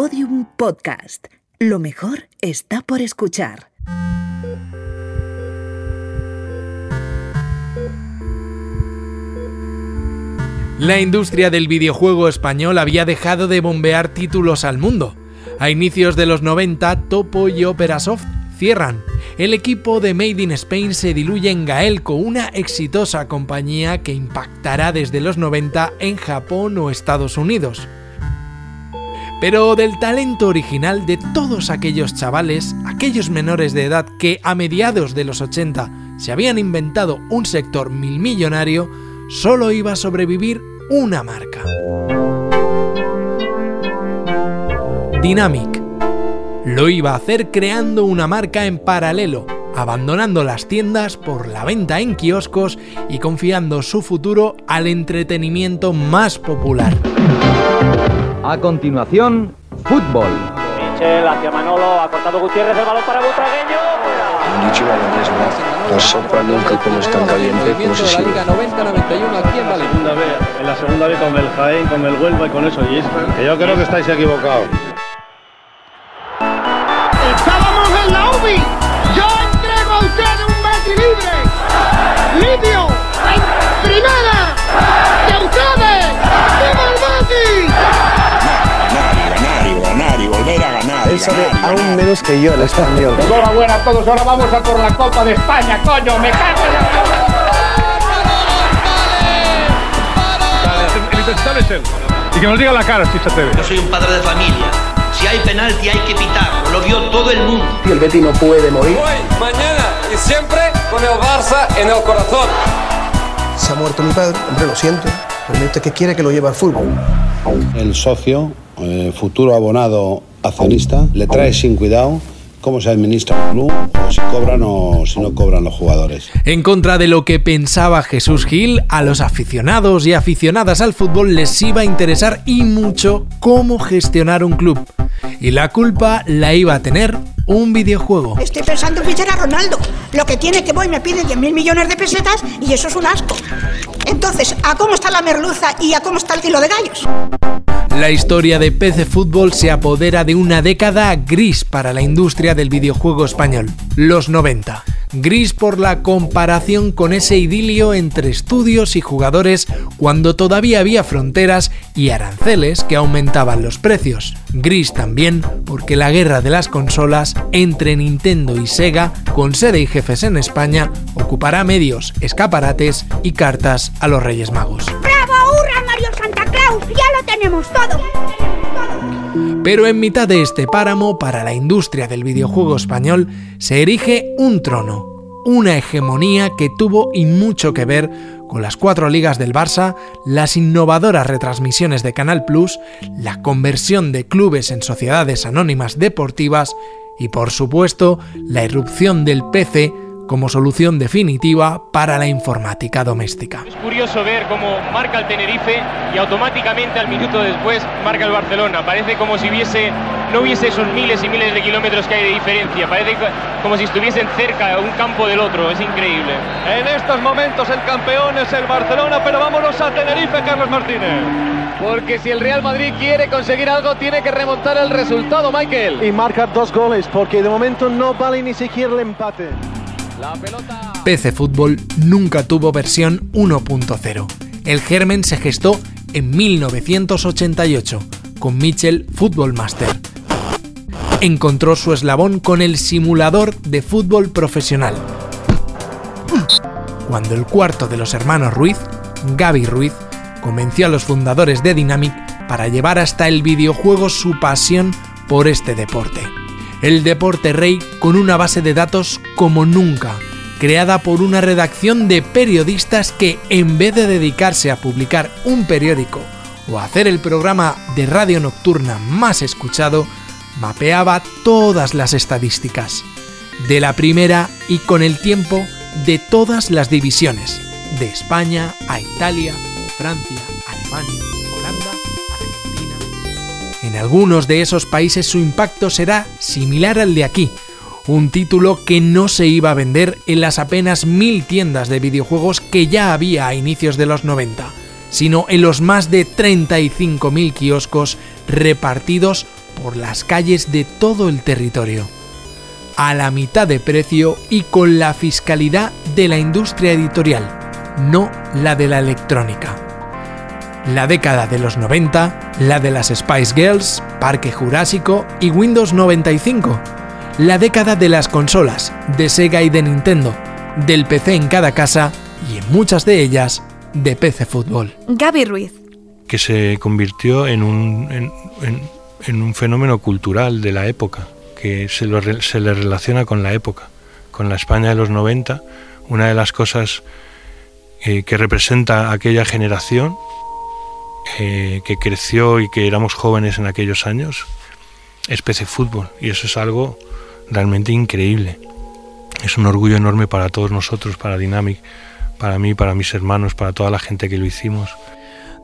Podium Podcast. Lo mejor está por escuchar. La industria del videojuego español había dejado de bombear títulos al mundo. A inicios de los 90, Topo y Operasoft cierran. El equipo de Made in Spain se diluye en Gaelco, una exitosa compañía que impactará desde los 90 en Japón o Estados Unidos. Pero del talento original de todos aquellos chavales, aquellos menores de edad que a mediados de los 80 se habían inventado un sector milmillonario, solo iba a sobrevivir una marca. Dynamic. Lo iba a hacer creando una marca en paralelo, abandonando las tiendas por la venta en kioscos y confiando su futuro al entretenimiento más popular. A continuación, fútbol. Michel hacia Manolo, ha cortado Gutiérrez el balón para Butragueño. Dicho la sopa nunca como es tan caliente como se sigue. 90-91 aquí en Valencia. segunda vez, en la segunda vez con el Jaén, con el Huelva y con eso. Y que yo creo que estáis equivocados. Estábamos en la UBI. Yo entrego a usted un metro libre. Limpio. En primera. Él sabe aún menos que yo el español. Enhorabuena a todos, ahora vamos a por la Copa de España, coño, me cago en la El intensable es él. Y que nos diga la cara, Chicha TV. Yo soy un padre de familia. Si hay penalti hay que pitarlo, lo vio todo el mundo. Y el Betis no puede morir. Hoy, mañana y siempre con el Barça en el corazón. Se ha muerto mi padre, hombre, lo siento. Pero usted que quiere que lo lleve al fútbol. El socio, eh, futuro abonado accionista, le trae sin cuidado cómo se administra el club, o si cobran o si no cobran los jugadores. En contra de lo que pensaba Jesús Gil, a los aficionados y aficionadas al fútbol les iba a interesar y mucho cómo gestionar un club. Y la culpa la iba a tener un videojuego. Estoy pensando en fichar a Ronaldo. Lo que tiene que voy me pide 10.000 millones de pesetas y eso es un asco. Entonces, ¿a cómo está la merluza y a cómo está el kilo de gallos? La historia de PC Fútbol se apodera de una década gris para la industria del videojuego español, los 90. Gris por la comparación con ese idilio entre estudios y jugadores cuando todavía había fronteras y aranceles que aumentaban los precios. Gris también porque la guerra de las consolas entre Nintendo y Sega, con sede y jefes en España, ocupará medios, escaparates y cartas a los Reyes Magos. ¡Bravo, hurra, Mario Santa Claus! ¡Ya lo tenemos todo! Pero en mitad de este páramo, para la industria del videojuego español, se erige un trono, una hegemonía que tuvo y mucho que ver con las cuatro ligas del Barça, las innovadoras retransmisiones de Canal Plus, la conversión de clubes en sociedades anónimas deportivas y por supuesto la irrupción del PC como solución definitiva para la informática doméstica. Es curioso ver cómo marca el Tenerife y automáticamente al minuto después marca el Barcelona. Parece como si hubiese, no hubiese esos miles y miles de kilómetros que hay de diferencia. Parece como si estuviesen cerca un campo del otro. Es increíble. En estos momentos el campeón es el Barcelona, pero vámonos a Tenerife, Carlos Martínez. Porque si el Real Madrid quiere conseguir algo, tiene que remontar el resultado, Michael. Y marcar dos goles, porque de momento no vale ni siquiera el empate. PC Fútbol nunca tuvo versión 1.0. El germen se gestó en 1988 con Mitchell Football Master. Encontró su eslabón con el simulador de fútbol profesional. Cuando el cuarto de los hermanos Ruiz, Gaby Ruiz, convenció a los fundadores de Dynamic para llevar hasta el videojuego su pasión por este deporte el deporte rey con una base de datos como nunca, creada por una redacción de periodistas que en vez de dedicarse a publicar un periódico o hacer el programa de radio nocturna más escuchado, mapeaba todas las estadísticas, de la primera y con el tiempo de todas las divisiones, de España a Italia, Francia, Alemania. En algunos de esos países su impacto será similar al de aquí, un título que no se iba a vender en las apenas mil tiendas de videojuegos que ya había a inicios de los 90, sino en los más de 35.000 kioscos repartidos por las calles de todo el territorio, a la mitad de precio y con la fiscalidad de la industria editorial, no la de la electrónica. La década de los 90, la de las Spice Girls, Parque Jurásico y Windows 95. La década de las consolas, de Sega y de Nintendo, del PC en cada casa y en muchas de ellas de PC Fútbol. Gaby Ruiz. Que se convirtió en un, en, un fenómeno cultural de la época, que se, se le relaciona con la época, con la España de los 90. Una de las cosas eh, que representa aquella generación que creció y que éramos jóvenes en aquellos años es Fútbol y eso es algo realmente increíble. Es un orgullo enorme para todos nosotros, para Dynamic, para mí, para mis hermanos, para toda la gente que lo hicimos.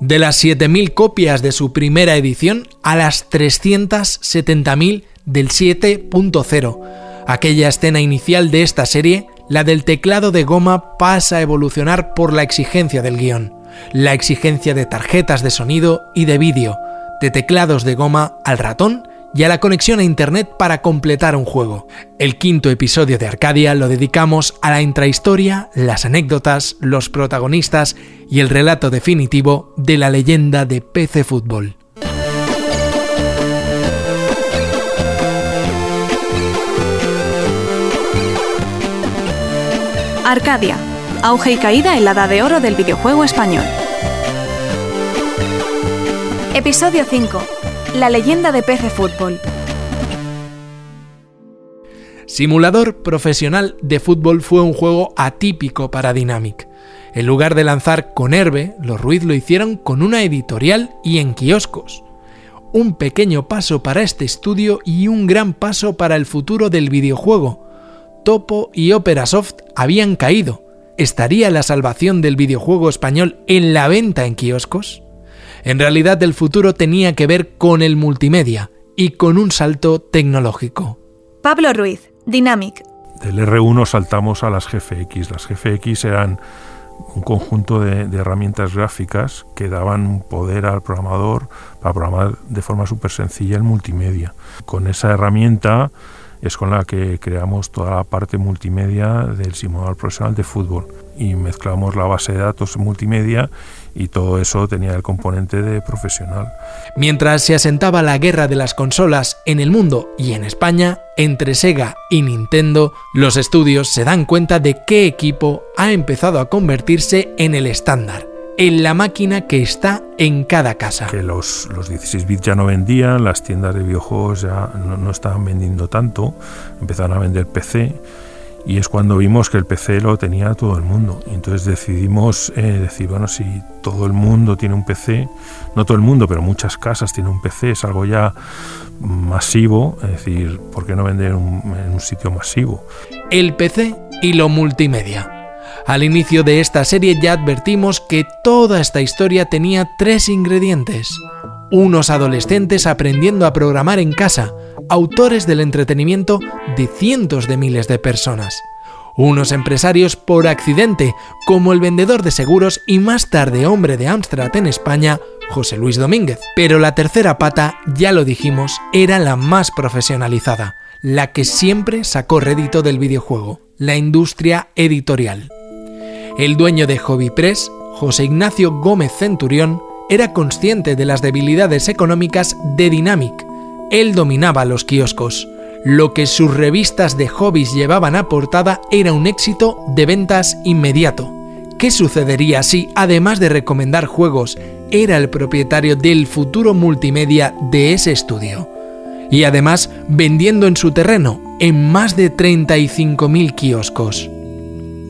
De las 7.000 copias de su primera edición a las 370.000 del 7.0. Aquella escena inicial de esta serie, la del teclado de goma, pasa a evolucionar por la exigencia del guion, la exigencia de tarjetas de sonido y de vídeo, de teclados de goma al ratón y a la conexión a Internet para completar un juego. El quinto episodio de Arcadia lo dedicamos a la intrahistoria, las anécdotas, los protagonistas y el relato definitivo de la leyenda de PC Fútbol. Arcadia, auge y caída en la edad de oro del videojuego español. Episodio 5 la leyenda de PC Fútbol. Simulador profesional de fútbol fue un juego atípico para Dynamic. En lugar de lanzar con Herbe, los Ruiz lo hicieron con una editorial y en kioscos. Un pequeño paso para este estudio y un gran paso para el futuro del videojuego. Topo y Operasoft habían caído. ¿Estaría la salvación del videojuego español en la venta en kioscos? En realidad el futuro tenía que ver con el multimedia y con un salto tecnológico. Pablo Ruiz, Dynamic. Del R1 saltamos a las GFX. Las GFX eran un conjunto de, herramientas gráficas que daban poder al programador para programar de forma súper sencilla el multimedia. Con esa herramienta es con la que creamos toda la parte multimedia del simulador profesional de fútbol y mezclamos la base de datos multimedia y todo eso tenía el componente de profesional. Mientras se asentaba la guerra de las consolas en el mundo y en España, entre Sega y Nintendo, los estudios se dan cuenta de qué equipo ha empezado a convertirse en el estándar en la máquina que está en cada casa. Que los, los 16 bits ya no vendían, las tiendas de videojuegos ya no, no estaban vendiendo tanto, empezaron a vender PC y es cuando vimos que el PC lo tenía todo el mundo. Y entonces decidimos eh, decir, bueno, si todo el mundo tiene un PC, no todo el mundo, pero muchas casas tienen un PC, es algo ya masivo, es decir, ¿por qué no vender en un sitio masivo? El PC y lo multimedia. Al inicio de esta serie ya advertimos que toda esta historia tenía tres ingredientes. Unos adolescentes aprendiendo a programar en casa, autores del entretenimiento de cientos de miles de personas. Unos empresarios por accidente, como el vendedor de seguros y más tarde hombre de Amstrad en España, José Luis Domínguez. Pero la tercera pata, ya lo dijimos, era la más profesionalizada, la que siempre sacó rédito del videojuego, la industria editorial. El dueño de Hobby Press, José Ignacio Gómez Centurión, era consciente de las debilidades económicas de Dynamic él dominaba los kioscos. Lo que sus revistas de hobbies llevaban a portada era un éxito de ventas inmediato. ¿Qué sucedería si, además de recomendar juegos, era el propietario del futuro multimedia de ese estudio? Y además vendiendo en su terreno en más de 35.000 kioscos.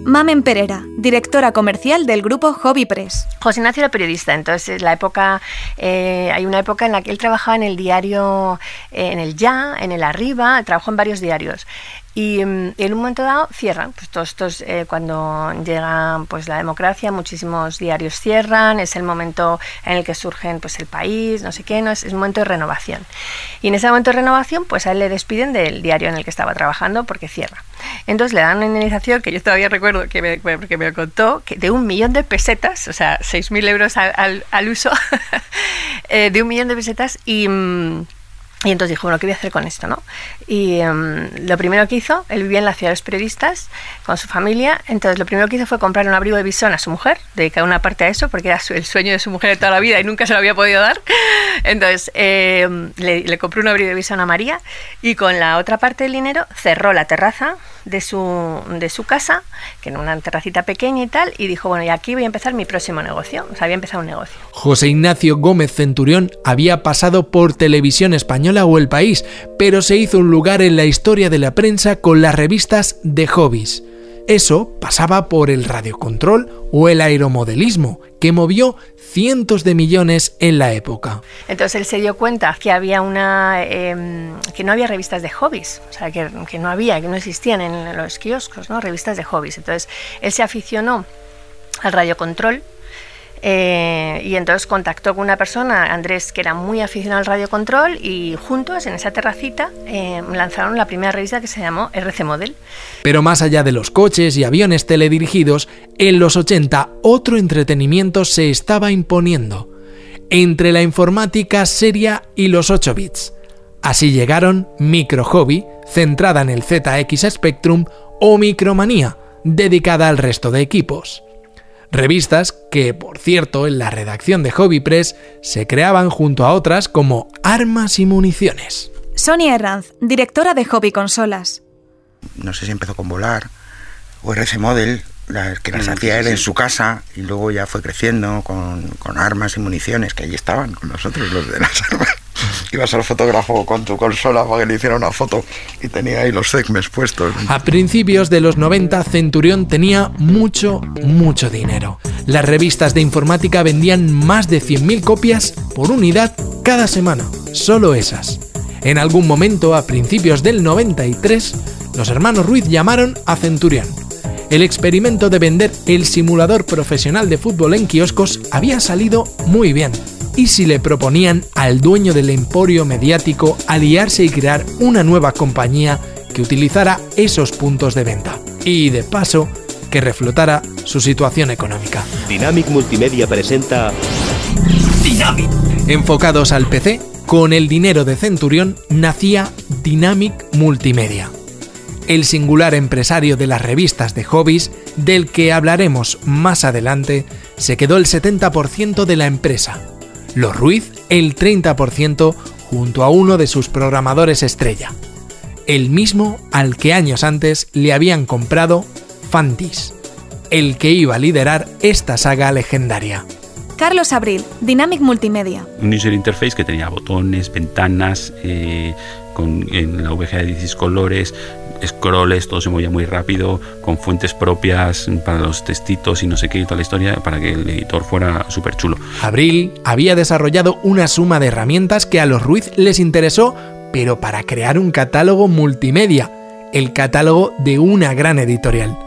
Mamen Pereira, directora comercial del grupo Hobby Press. José Ignacio era periodista, entonces la época, eh, hay una época en la que él trabajaba en el diario, eh, en el Ya, en el Arriba, trabajó en varios diarios. Y mm, en un momento dado cierran, pues todos estos, eh, cuando llega pues la democracia, muchísimos diarios cierran, es el momento en el que surgen pues el país, no sé qué, no es, un momento de renovación. Y en ese momento de renovación, pues a él le despiden del diario en el que estaba trabajando porque cierra. Entonces le dan una indemnización que yo todavía recuerdo que me, que me contó, que de un millón de pesetas, o sea, 6.000 euros al, al, uso, eh, de un millón de pesetas y... Mm, Y entonces dijo, bueno, ¿qué voy a hacer con esto? ¿no? Y em, lo primero que hizo, él vivía en la ciudad de los periodistas con su familia, entonces lo primero que hizo fue comprar un abrigo de visón a su mujer, dedicar una parte a eso, porque era el sueño de su mujer de toda la vida y nunca se lo había podido dar. Entonces em, le, le compró un abrigo de visón a María y con la otra parte del dinero cerró la terraza de su, de su casa, que era una terracita pequeña y tal, y dijo, bueno, y aquí voy a empezar mi próximo negocio. O sea, había empezado un negocio. José Ignacio Gómez Centurión había pasado por Televisión Española o El País, pero se hizo un lugar en la historia de la prensa con las revistas de hobbies. Eso pasaba por el radiocontrol o el aeromodelismo, que movió cientos de millones en la época. Entonces él se dio cuenta que había una em, que no había revistas de hobbies, o sea que, que, no había, que no existían en los kioscos, ¿no? revistas de hobbies. Entonces él se aficionó al radiocontrol eh, y entonces contactó con una persona, Andrés, que era muy aficionado al radiocontrol, y juntos en esa terracita eh, lanzaron la primera revista que se llamó RC Model. Pero más allá de los coches y aviones teledirigidos, en los 80 otro entretenimiento se estaba imponiendo, entre la informática seria y los 8 bits. Así llegaron Micro Hobby, centrada en el ZX Spectrum, o Micromanía, dedicada al resto de equipos. Revistas que, por cierto, en la redacción de Hobby Press se creaban junto a otras como Armas y Municiones. Sonia Herranz, directora de Hobby Consolas. No sé si empezó con Volar o RC Model, las que las hacía él en su casa y luego ya fue creciendo con, con, armas y municiones que allí estaban con nosotros los de las armas. Ibas al fotógrafo con tu consola para que le hiciera una foto y tenía ahí los segments puestos. A principios de los 90 Centurión tenía mucho, mucho dinero. Las revistas de informática vendían más de 100.000 copias por unidad cada semana, solo esas. En algún momento, a principios del 93, los hermanos Ruiz llamaron a Centurión el experimento de vender el simulador profesional de fútbol en kioscos había salido muy bien. ¿Y si le proponían al dueño del emporio mediático aliarse y crear una nueva compañía que utilizara esos puntos de venta? Y de paso, que reflotara su situación económica. Dynamic Multimedia presenta Dynamic. Enfocados al PC, con el dinero de Centurión nacía Dynamic Multimedia el singular empresario de las revistas de hobbies, del que hablaremos más adelante, se quedó el 70% de la empresa. Los Ruiz el 30% junto a uno de sus programadores estrella, el mismo al que años antes le habían comprado Fantis, el que iba a liderar esta saga legendaria. Carlos Abril, Dynamic Multimedia. Un user interface que tenía botones, ventanas, eh, con en la VGA de 16 colores, scrolls, todo se movía muy rápido, con fuentes propias para los textitos y no sé qué y toda la historia, para que el editor fuera súper chulo. Abril había desarrollado una suma de herramientas que a los Ruiz les interesó, pero para crear un catálogo multimedia, el catálogo de una gran editorial.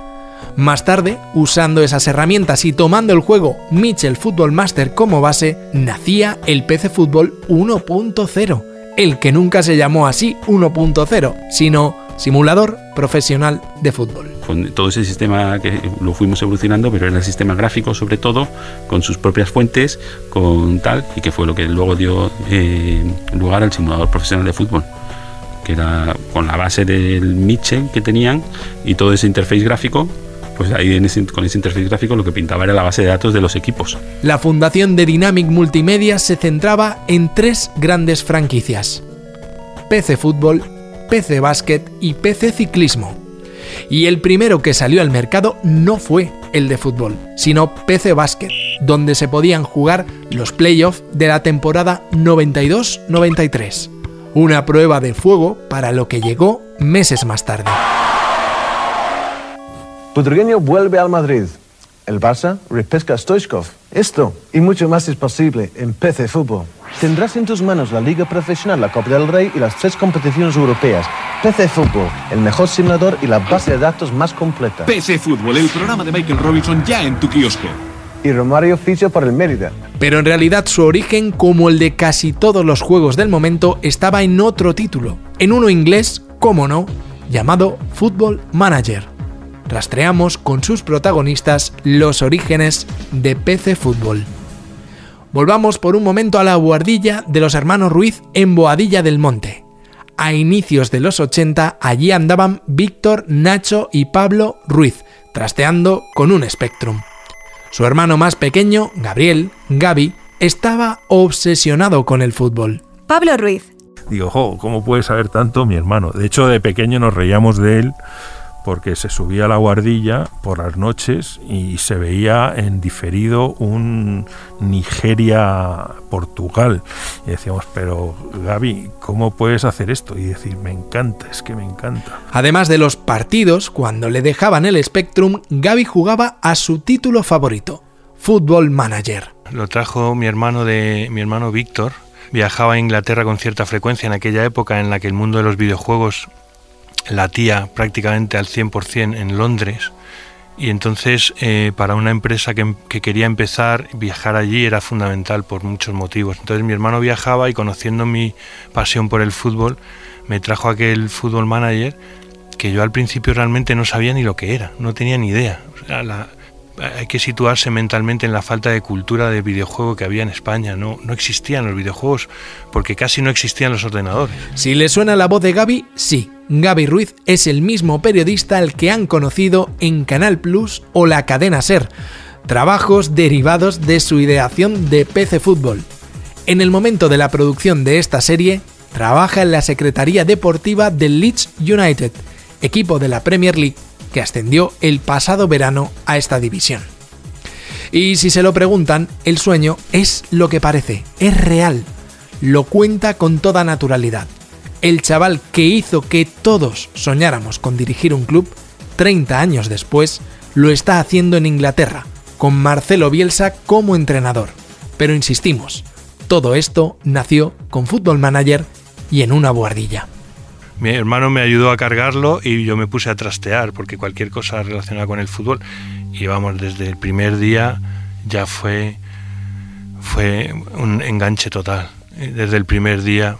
Más tarde, usando esas herramientas y tomando el juego Mitchell Football Master como base, nacía el PC Fútbol 1.0, el que nunca se llamó así 1.0, sino simulador profesional de fútbol. Con todo ese sistema que lo fuimos evolucionando, pero era el sistema gráfico sobre todo, con sus propias fuentes, con tal, y que fue lo que luego dio eh, lugar al simulador profesional de fútbol que era con la base del Mitchell que tenían y todo ese interface gráfico pues ahí en ese, con ese interfaz gráfico lo que pintaba era la base de datos de los equipos. La fundación de Dynamic Multimedia se centraba en tres grandes franquicias. PC Fútbol, PC Básquet y PC Ciclismo. Y el primero que salió al mercado no fue el de fútbol, sino PC Básquet, donde se podían jugar los playoffs de la temporada 92-93. Una prueba de fuego para lo que llegó meses más tarde. Budrigueño vuelve al Madrid. El Barça repesca a Stoichkov. Esto y mucho más es posible en PC Fútbol. Tendrás en tus manos la Liga Profesional, la Copa del Rey y las tres competiciones europeas. PC Fútbol, el mejor simulador y la base de datos más completa. PC Fútbol, el programa de Michael Robinson ya en tu kiosco. Y Romario Ficho por el Mérida. Pero en realidad su origen, como el de casi todos los juegos del momento, estaba en otro título, en uno inglés, como no, llamado Football Manager rastreamos con sus protagonistas los orígenes de PC Fútbol. Volvamos por un momento a la guardilla de los hermanos Ruiz en Boadilla del Monte. A inicios de los 80 allí andaban Víctor, Nacho y Pablo Ruiz, trasteando con un Spectrum. Su hermano más pequeño, Gabriel, Gaby, estaba obsesionado con el fútbol. Pablo Ruiz. Digo, jo, ¿cómo puede saber tanto mi hermano? De hecho, de pequeño nos reíamos de él porque se subía a la guardilla por las noches y se veía en diferido un Nigeria-Portugal. Y decíamos, pero Gaby, ¿cómo puedes hacer esto? Y decir, me encanta, es que me encanta. Además de los partidos, cuando le dejaban el Spectrum, Gaby jugaba a su título favorito, Football Manager. Lo trajo mi hermano de mi hermano Víctor. Viajaba a Inglaterra con cierta frecuencia en aquella época en la que el mundo de los videojuegos latía prácticamente al 100% en Londres y entonces eh, para una empresa que, que, quería empezar, viajar allí era fundamental por muchos motivos. Entonces mi hermano viajaba y conociendo mi pasión por el fútbol, me trajo aquel fútbol manager que yo al principio realmente no sabía ni lo que era, no tenía ni idea. Hay que situarse mentalmente en la falta de cultura de videojuego que había en España. No, no existían los videojuegos porque casi no existían los ordenadores. Si le suena la voz de Gaby, sí. Gaby Ruiz es el mismo periodista al que han conocido en Canal Plus o la cadena Ser. Trabajos derivados de su ideación de PC Fútbol. En el momento de la producción de esta serie, trabaja en la Secretaría Deportiva del Leeds United, equipo de la Premier League ascendió el pasado verano a esta división. Y si se lo preguntan, el sueño es lo que parece, es real, lo cuenta con toda naturalidad. El chaval que hizo que todos soñáramos con dirigir un club, 30 años después, lo está haciendo en Inglaterra, con Marcelo Bielsa como entrenador. Pero insistimos, todo esto nació con Football Manager y en una buhardilla. Mi hermano me ayudó a cargarlo y yo me puse a trastear porque cualquier cosa relacionada con el fútbol y vamos desde el primer día ya fue fue un enganche total. Desde el primer día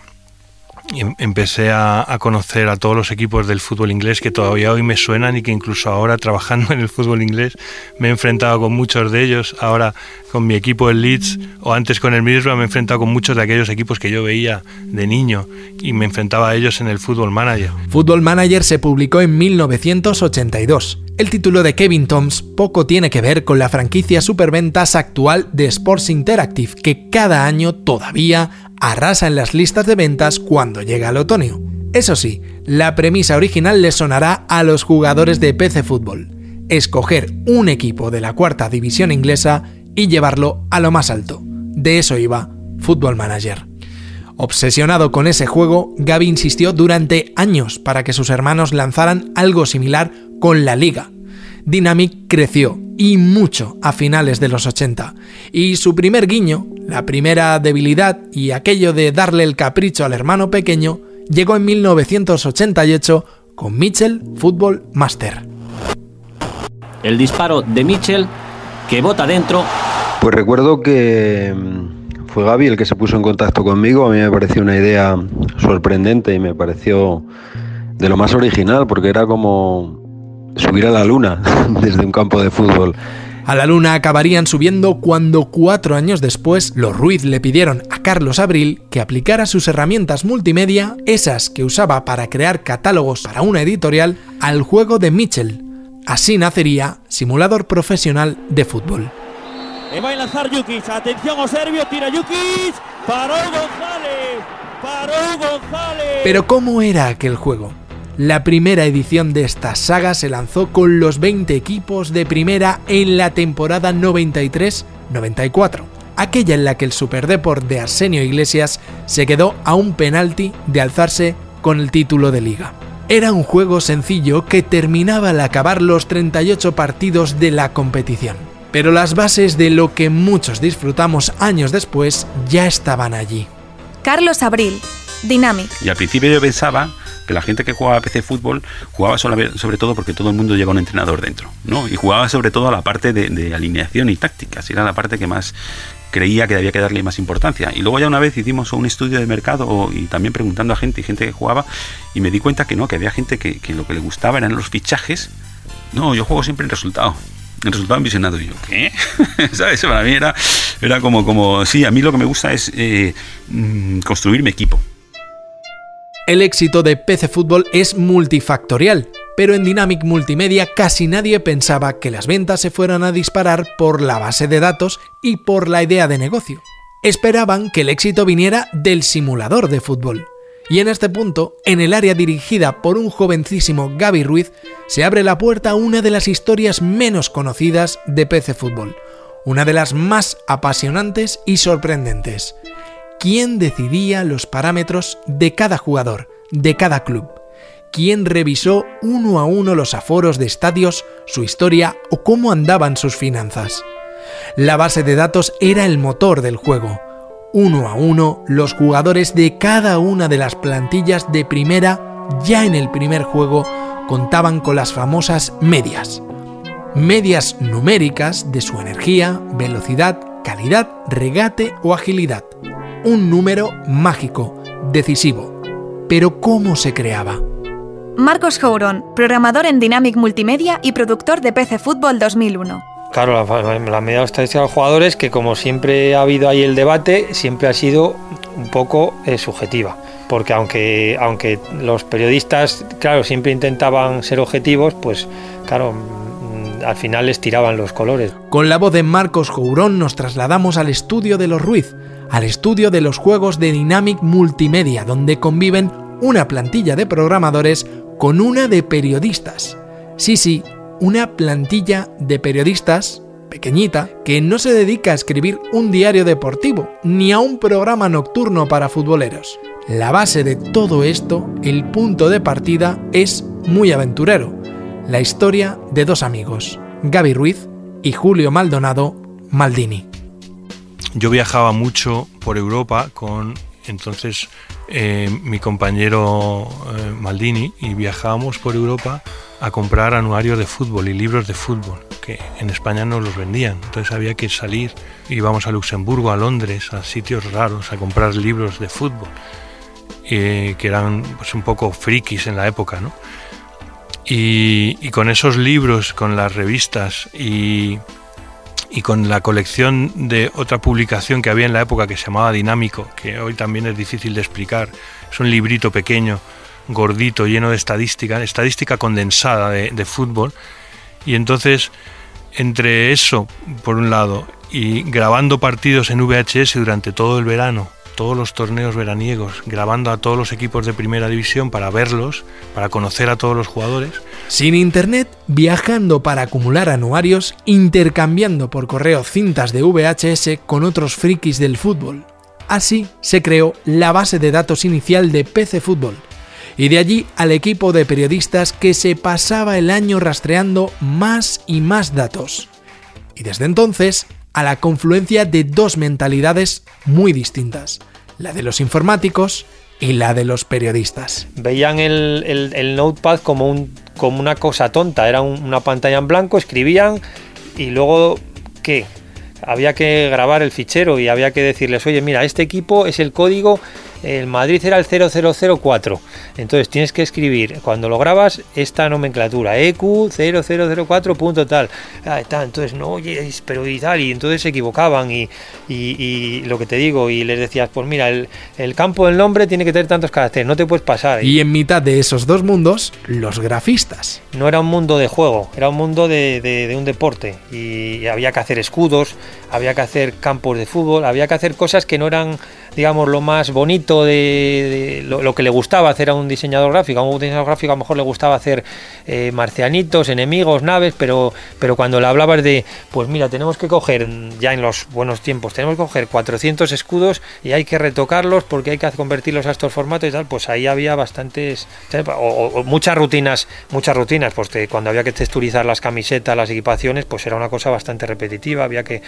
empecé a, a, conocer a todos los equipos del fútbol inglés que todavía hoy me suenan y que incluso ahora trabajando en el fútbol inglés me he enfrentado con muchos de ellos. Ahora con mi equipo el Leeds o antes con el Middlesbrough me he enfrentado con muchos de aquellos equipos que yo veía de niño y me enfrentaba a ellos en el Football Manager. Football Manager se publicó en 1982. El título de Kevin Toms poco tiene que ver con la franquicia superventas actual de Sports Interactive, que cada año todavía arrasa en las listas de ventas cuando llega el otoño. Eso sí, la premisa original le sonará a los jugadores de PC Fútbol. Escoger un equipo de la cuarta división inglesa y llevarlo a lo más alto. De eso iba Football Manager. Obsesionado con ese juego, Gaby insistió durante años para que sus hermanos lanzaran algo similar con la liga. Dynamic creció y mucho a finales de los 80, y su primer guiño, la primera debilidad y aquello de darle el capricho al hermano pequeño, llegó en 1988 con Mitchell Football Master. El disparo de Mitchell que bota dentro. Pues recuerdo que mm, fue Gaby el que se puso en contacto conmigo, a mí me pareció una idea sorprendente y me pareció de lo más original porque era como subir a la luna desde un campo de fútbol. A la luna acabarían subiendo cuando cuatro años después los Ruiz le pidieron a Carlos Abril que aplicara sus herramientas multimedia, esas que usaba para crear catálogos para una editorial, al juego de Mitchell. Así nacería Simulador Profesional de Fútbol. Le va a Jukic, atención tira Jukic, paró González, paró González. Pero ¿cómo era aquel juego? La primera edición de esta saga se lanzó con los 20 equipos de primera en la temporada 93-94, aquella en la que el Superdeport de Arsenio Iglesias se quedó a un penalti de alzarse con el título de liga. Era un juego sencillo que terminaba al acabar los 38 partidos de la competición. Pero las bases de lo que muchos disfrutamos años después ya estaban allí. Carlos Abril, Dynamic. Y al principio yo pensaba que la gente que jugaba PC fútbol jugaba sobre todo porque todo el mundo lleva un entrenador dentro, ¿no? Y jugaba sobre todo a la parte de, de alineación y tácticas, era la parte que más creía que había que darle más importancia. Y luego ya una vez hicimos un estudio de mercado y también preguntando a gente y gente que jugaba y me di cuenta que no, que había gente que, que lo que le gustaba eran los fichajes. No, yo juego siempre en resultado. El resultado en visionado. Y yo, ¿qué? ¿Sabes? Para mí era Era como, como, sí, a mí lo que me gusta es eh, mm, construir mi equipo. El éxito de PC Fútbol es multifactorial, pero en Dynamic Multimedia casi nadie pensaba que las ventas se fueran a disparar por la base de datos y por la idea de negocio. Esperaban que el éxito viniera del simulador de fútbol. Y en este punto, en el área dirigida por un jovencísimo Gaby Ruiz, se abre la puerta a una de las historias menos conocidas de PC Fútbol, una de las más apasionantes y sorprendentes quién decidía los parámetros de cada jugador, de cada club, quién revisó uno a uno los aforos de estadios, su historia o cómo andaban sus finanzas. La base de datos era el motor del juego. Uno a uno, los jugadores de cada una de las plantillas de primera, ya en el primer juego, contaban con las famosas medias. Medias numéricas de su energía, velocidad, calidad, regate o agilidad un número mágico, decisivo. Pero ¿cómo se creaba? Marcos Jouron, programador en Dynamic Multimedia y productor de PC Fútbol 2001. Claro, la, media estadística de los jugadores, que como siempre ha habido ahí el debate, siempre ha sido un poco eh, subjetiva. Porque aunque, aunque los periodistas, claro, siempre intentaban ser objetivos, pues claro, mm, al final les tiraban los colores. Con la voz de Marcos Jourón nos trasladamos al estudio de los Ruiz, al estudio de los juegos de Dynamic Multimedia, donde conviven una plantilla de programadores con una de periodistas. Sí, sí, una plantilla de periodistas pequeñita que no se dedica a escribir un diario deportivo ni a un programa nocturno para futboleros. La base de todo esto, el punto de partida, es muy aventurero. La historia de dos amigos, Gaby Ruiz y Julio Maldonado Maldini yo viajaba mucho por Europa con entonces eh, mi compañero eh, Maldini y viajábamos por Europa a comprar anuarios de fútbol y libros de fútbol que en España no los vendían. Entonces había que salir, íbamos a Luxemburgo, a Londres, a sitios raros a comprar libros de fútbol eh, que eran pues, un poco frikis en la época, ¿no? Y, y con esos libros, con las revistas y, y con la colección de otra publicación que había en la época que se llamaba Dinámico, que hoy también es difícil de explicar. Es un librito pequeño, gordito, lleno de estadística, estadística condensada de, de fútbol. Y entonces, entre eso, por un lado, y grabando partidos en VHS durante todo el verano, todos los torneos veraniegos, grabando a todos los equipos de primera división para verlos, para conocer a todos los jugadores. Sin internet, viajando para acumular anuarios, intercambiando por correo cintas de VHS con otros frikis del fútbol. Así se creó la base de datos inicial de PC Fútbol, y de allí al equipo de periodistas que se pasaba el año rastreando más y más datos. Y desde entonces a la confluencia de dos mentalidades muy distintas, la de los informáticos y la de los periodistas. Veían el, notepad como, un, como una cosa tonta, era una pantalla en blanco, escribían y luego, ¿qué? Había que grabar el fichero y había que decirles, oye, mira, este equipo es el código el Madrid era el 0004. Entonces tienes que escribir, cuando lo grabas, esta nomenclatura, EQ 0004 punto tal. Ah, entonces, no, oye, pero y tal, y entonces se equivocaban y, y, lo que te digo, y les decías, pues mira, el, campo del nombre tiene que tener tantos caracteres, no te puedes pasar. Y en mitad de esos dos mundos, los grafistas. No era un mundo de juego, era un mundo de, de un deporte y había que hacer escudos, había que hacer campos de fútbol, había que hacer cosas que no eran digamos, lo más bonito de, lo, que le gustaba hacer a un diseñador gráfico. A un diseñador gráfico a lo mejor le gustaba hacer eh, marcianitos, enemigos, naves, pero, pero cuando le hablabas de, pues mira, tenemos que coger, ya en los buenos tiempos, tenemos que coger 400 escudos y hay que retocarlos porque hay que convertirlos a estos formatos y tal, pues ahí había bastantes, o, muchas rutinas, muchas rutinas, pues cuando había que texturizar las camisetas, las equipaciones, pues era una cosa bastante repetitiva, había que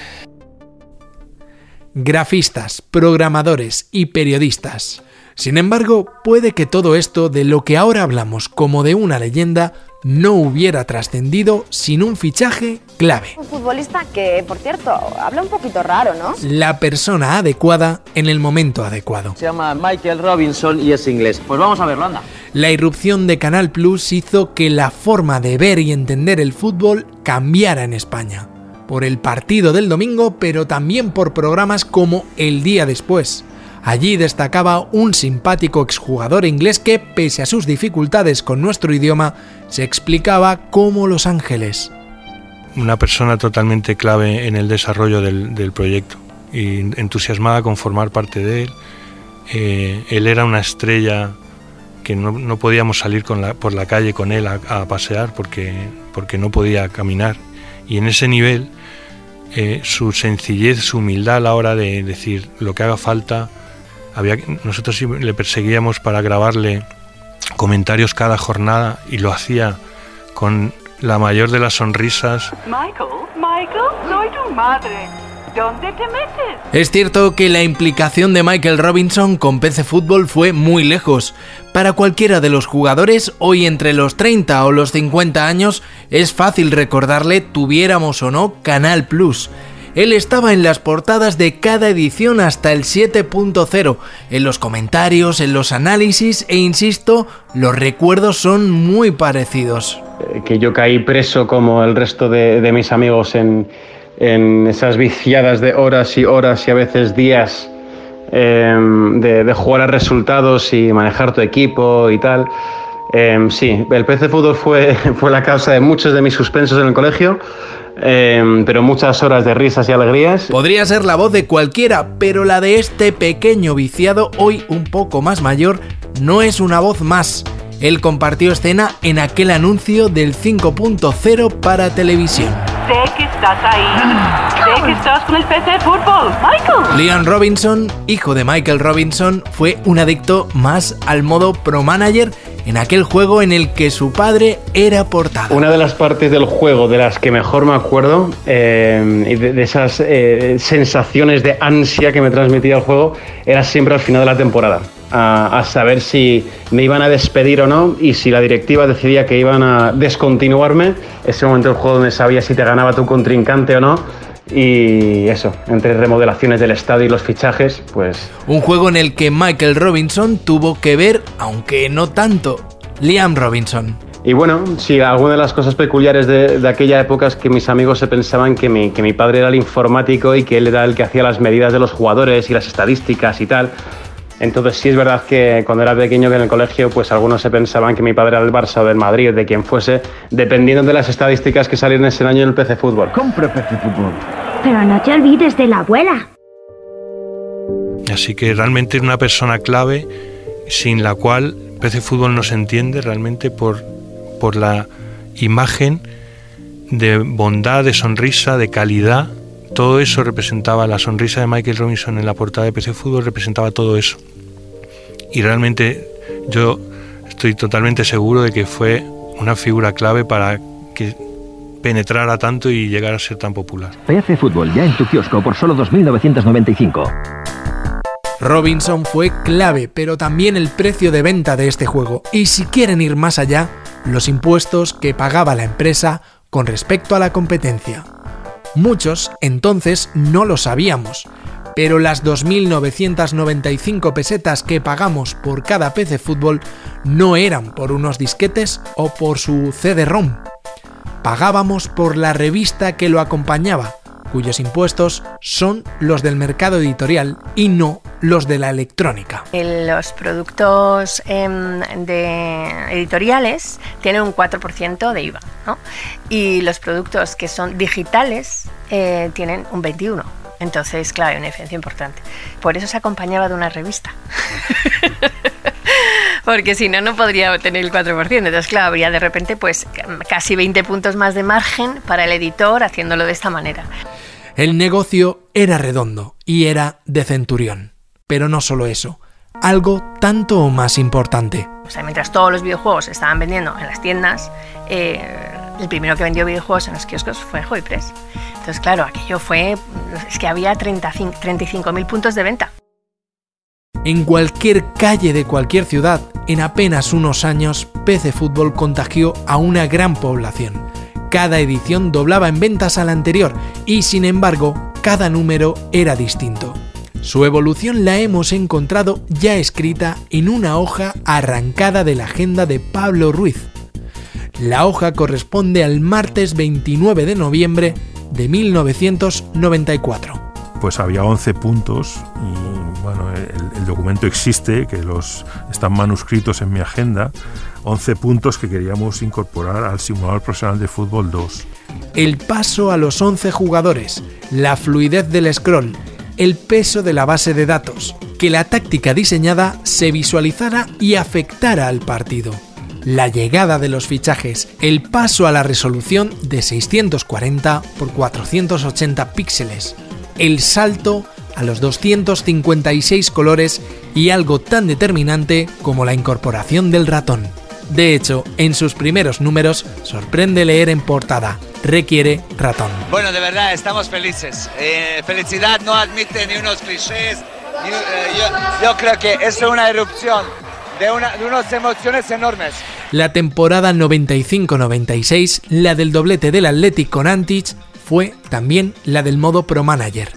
grafistas, programadores y periodistas. Sin embargo, puede que todo esto de lo que ahora hablamos como de una leyenda no hubiera trascendido sin un fichaje clave. Un futbolista que, por cierto, habla un poquito raro, ¿no? La persona adecuada en el momento adecuado. Se llama Michael Robinson y es inglés. Pues vamos a verlo, anda. La irrupción de Canal Plus hizo que la forma de ver y entender el fútbol cambiara en España. Por el partido del domingo, pero también por programas como El Día Después. Allí destacaba un simpático exjugador inglés que, pese a sus dificultades con nuestro idioma, se explicaba como Los Ángeles. Una persona totalmente clave en el desarrollo del, proyecto y entusiasmada con formar parte de él. Eh, él era una estrella que no, podíamos salir por la calle con él a, pasear porque, porque no podía caminar. Y en ese nivel, eh, su sencillez, su humildad a la hora de decir lo que haga falta, nosotros le perseguíamos para grabarle comentarios cada jornada y lo hacía con la mayor de las sonrisas. Michael, Michael, soy tu madre. ¿Dónde te metes? Es cierto que la implicación de Michael Robinson con PC Fútbol fue muy lejos. Para cualquiera de los jugadores, hoy entre los 30 o los 50 años, es fácil recordarle tuviéramos o no Canal Plus. Él estaba en las portadas de cada edición hasta el 7.0, en los comentarios, en los análisis e insisto, los recuerdos son muy parecidos. Eh, que yo caí preso como el resto de, mis amigos en, esas viciadas de horas y horas y a veces días em, de, jugar a resultados y manejar tu equipo y tal. Em, sí, el PC Fútbol fue, fue la causa de muchos de mis suspensos en el colegio, em, pero muchas horas de risas y alegrías. Podría ser la voz de cualquiera, pero la de este pequeño viciado, hoy un poco más mayor, no es una voz más. Él compartió escena en aquel anuncio del 5.0 para televisión. Sé que estás ahí. Sé que estás con el PC Fútbol, Michael. Liam Robinson, hijo de Michael Robinson, fue un adicto más al modo Pro Manager en aquel juego en el que su padre era portada. Una de las partes del juego de las que mejor me acuerdo, eh, y de, esas eh, sensaciones de ansia que me transmitía el juego, era siempre al final de la temporada. A, saber si me iban a despedir o no y si la directiva decidía que iban a descontinuarme, ese momento del juego donde sabía si te ganaba tu contrincante o no, y eso, entre remodelaciones del estadio y los fichajes, pues... Un juego en el que Michael Robinson tuvo que ver, aunque no tanto, Liam Robinson. Y bueno, sí, alguna de las cosas peculiares de, aquella época es que mis amigos se pensaban que mi, que mi padre era el informático y que él era el que hacía las medidas de los jugadores y las estadísticas y tal. Entonces sí es verdad que cuando era pequeño que en el colegio pues algunos se pensaban que mi padre era del Barça o del Madrid, de quien fuese, dependiendo de las estadísticas que salieron ese año en el PC Fútbol. Compra PC Fútbol. Pero no te olvides de la abuela. Así que realmente es una persona clave sin la cual PC Fútbol no se entiende realmente por, por la imagen de bondad, de sonrisa, de calidad todo eso representaba la sonrisa de Michael Robinson en la portada de PC Fútbol, representaba todo eso. Y realmente yo estoy totalmente seguro de que fue una figura clave para que penetrara tanto y llegara a ser tan popular. PC Fútbol ya en tu kiosco por solo 2.995. Robinson fue clave, pero también el precio de venta de este juego. Y si quieren ir más allá, los impuestos que pagaba la empresa con respecto a la competencia. Muchos entonces no lo sabíamos, pero las 2.995 pesetas que pagamos por cada PC fútbol no eran por unos disquetes o por su CD-ROM. Pagábamos por la revista que lo acompañaba, cuyos impuestos son los del mercado editorial y no los de la electrónica. Los productos em, editoriales tienen un 4% de IVA y los productos que son digitales eh, tienen un 21%. Entonces, claro, hay una diferencia importante. Por eso se acompañaba de una revista. Porque si no, no podría tener el 4%. Entonces, claro, habría de repente pues casi 20 puntos más de margen para el editor haciéndolo de esta manera. El negocio era redondo y era de centurión. Pero no solo eso, algo tanto o más importante. O sea, mientras todos los videojuegos se estaban vendiendo en las tiendas, eh, el primero que vendió videojuegos en los kioscos fue Hobby Press. Entonces, claro, aquello fue. Es que había 35.000 puntos de venta. En cualquier calle de cualquier ciudad, en apenas unos años, PC Fútbol contagió a una gran población cada edición doblaba en ventas a la anterior y sin embargo, cada número era distinto. Su evolución la hemos encontrado ya escrita en una hoja arrancada de la agenda de Pablo Ruiz. La hoja corresponde al martes 29 de noviembre de 1994 pues había 11 puntos documento existe, que los están manuscritos en mi agenda, 11 puntos que queríamos incorporar al simulador profesional de fútbol 2. El paso a los 11 jugadores, la fluidez del scroll, el peso de la base de datos, que la táctica diseñada se visualizara y afectara al partido. La llegada de los fichajes, el paso a la resolución de 640 x 480 píxeles, el salto a los 256 colores y algo tan determinante como la incorporación del ratón. De hecho, en sus primeros números sorprende leer en portada, requiere ratón. Bueno, de verdad, estamos felices. Eh, felicidad no admite ni unos clichés. Ni, eh, yo, yo, creo que es una erupción de, una, de unas emociones enormes. La temporada 95-96, la del doblete del Athletic con Antich, fue también la del modo Pro Manager,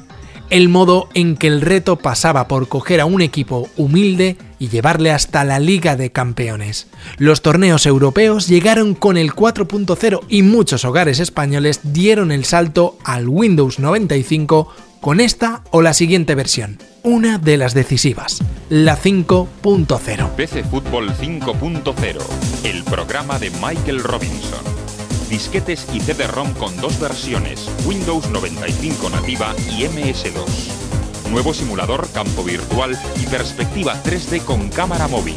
el modo en que el reto pasaba por coger a un equipo humilde y llevarle hasta la Liga de Campeones. Los torneos europeos llegaron con el 4.0 y muchos hogares españoles dieron el salto al Windows 95 con esta o la siguiente versión, una de las decisivas, la 5.0. PC Fútbol 5.0, el programa de Michael Robinson disquetes y CD-ROM con dos versiones, Windows 95 nativa y MS2. Nuevo simulador campo virtual y perspectiva 3D con cámara móvil.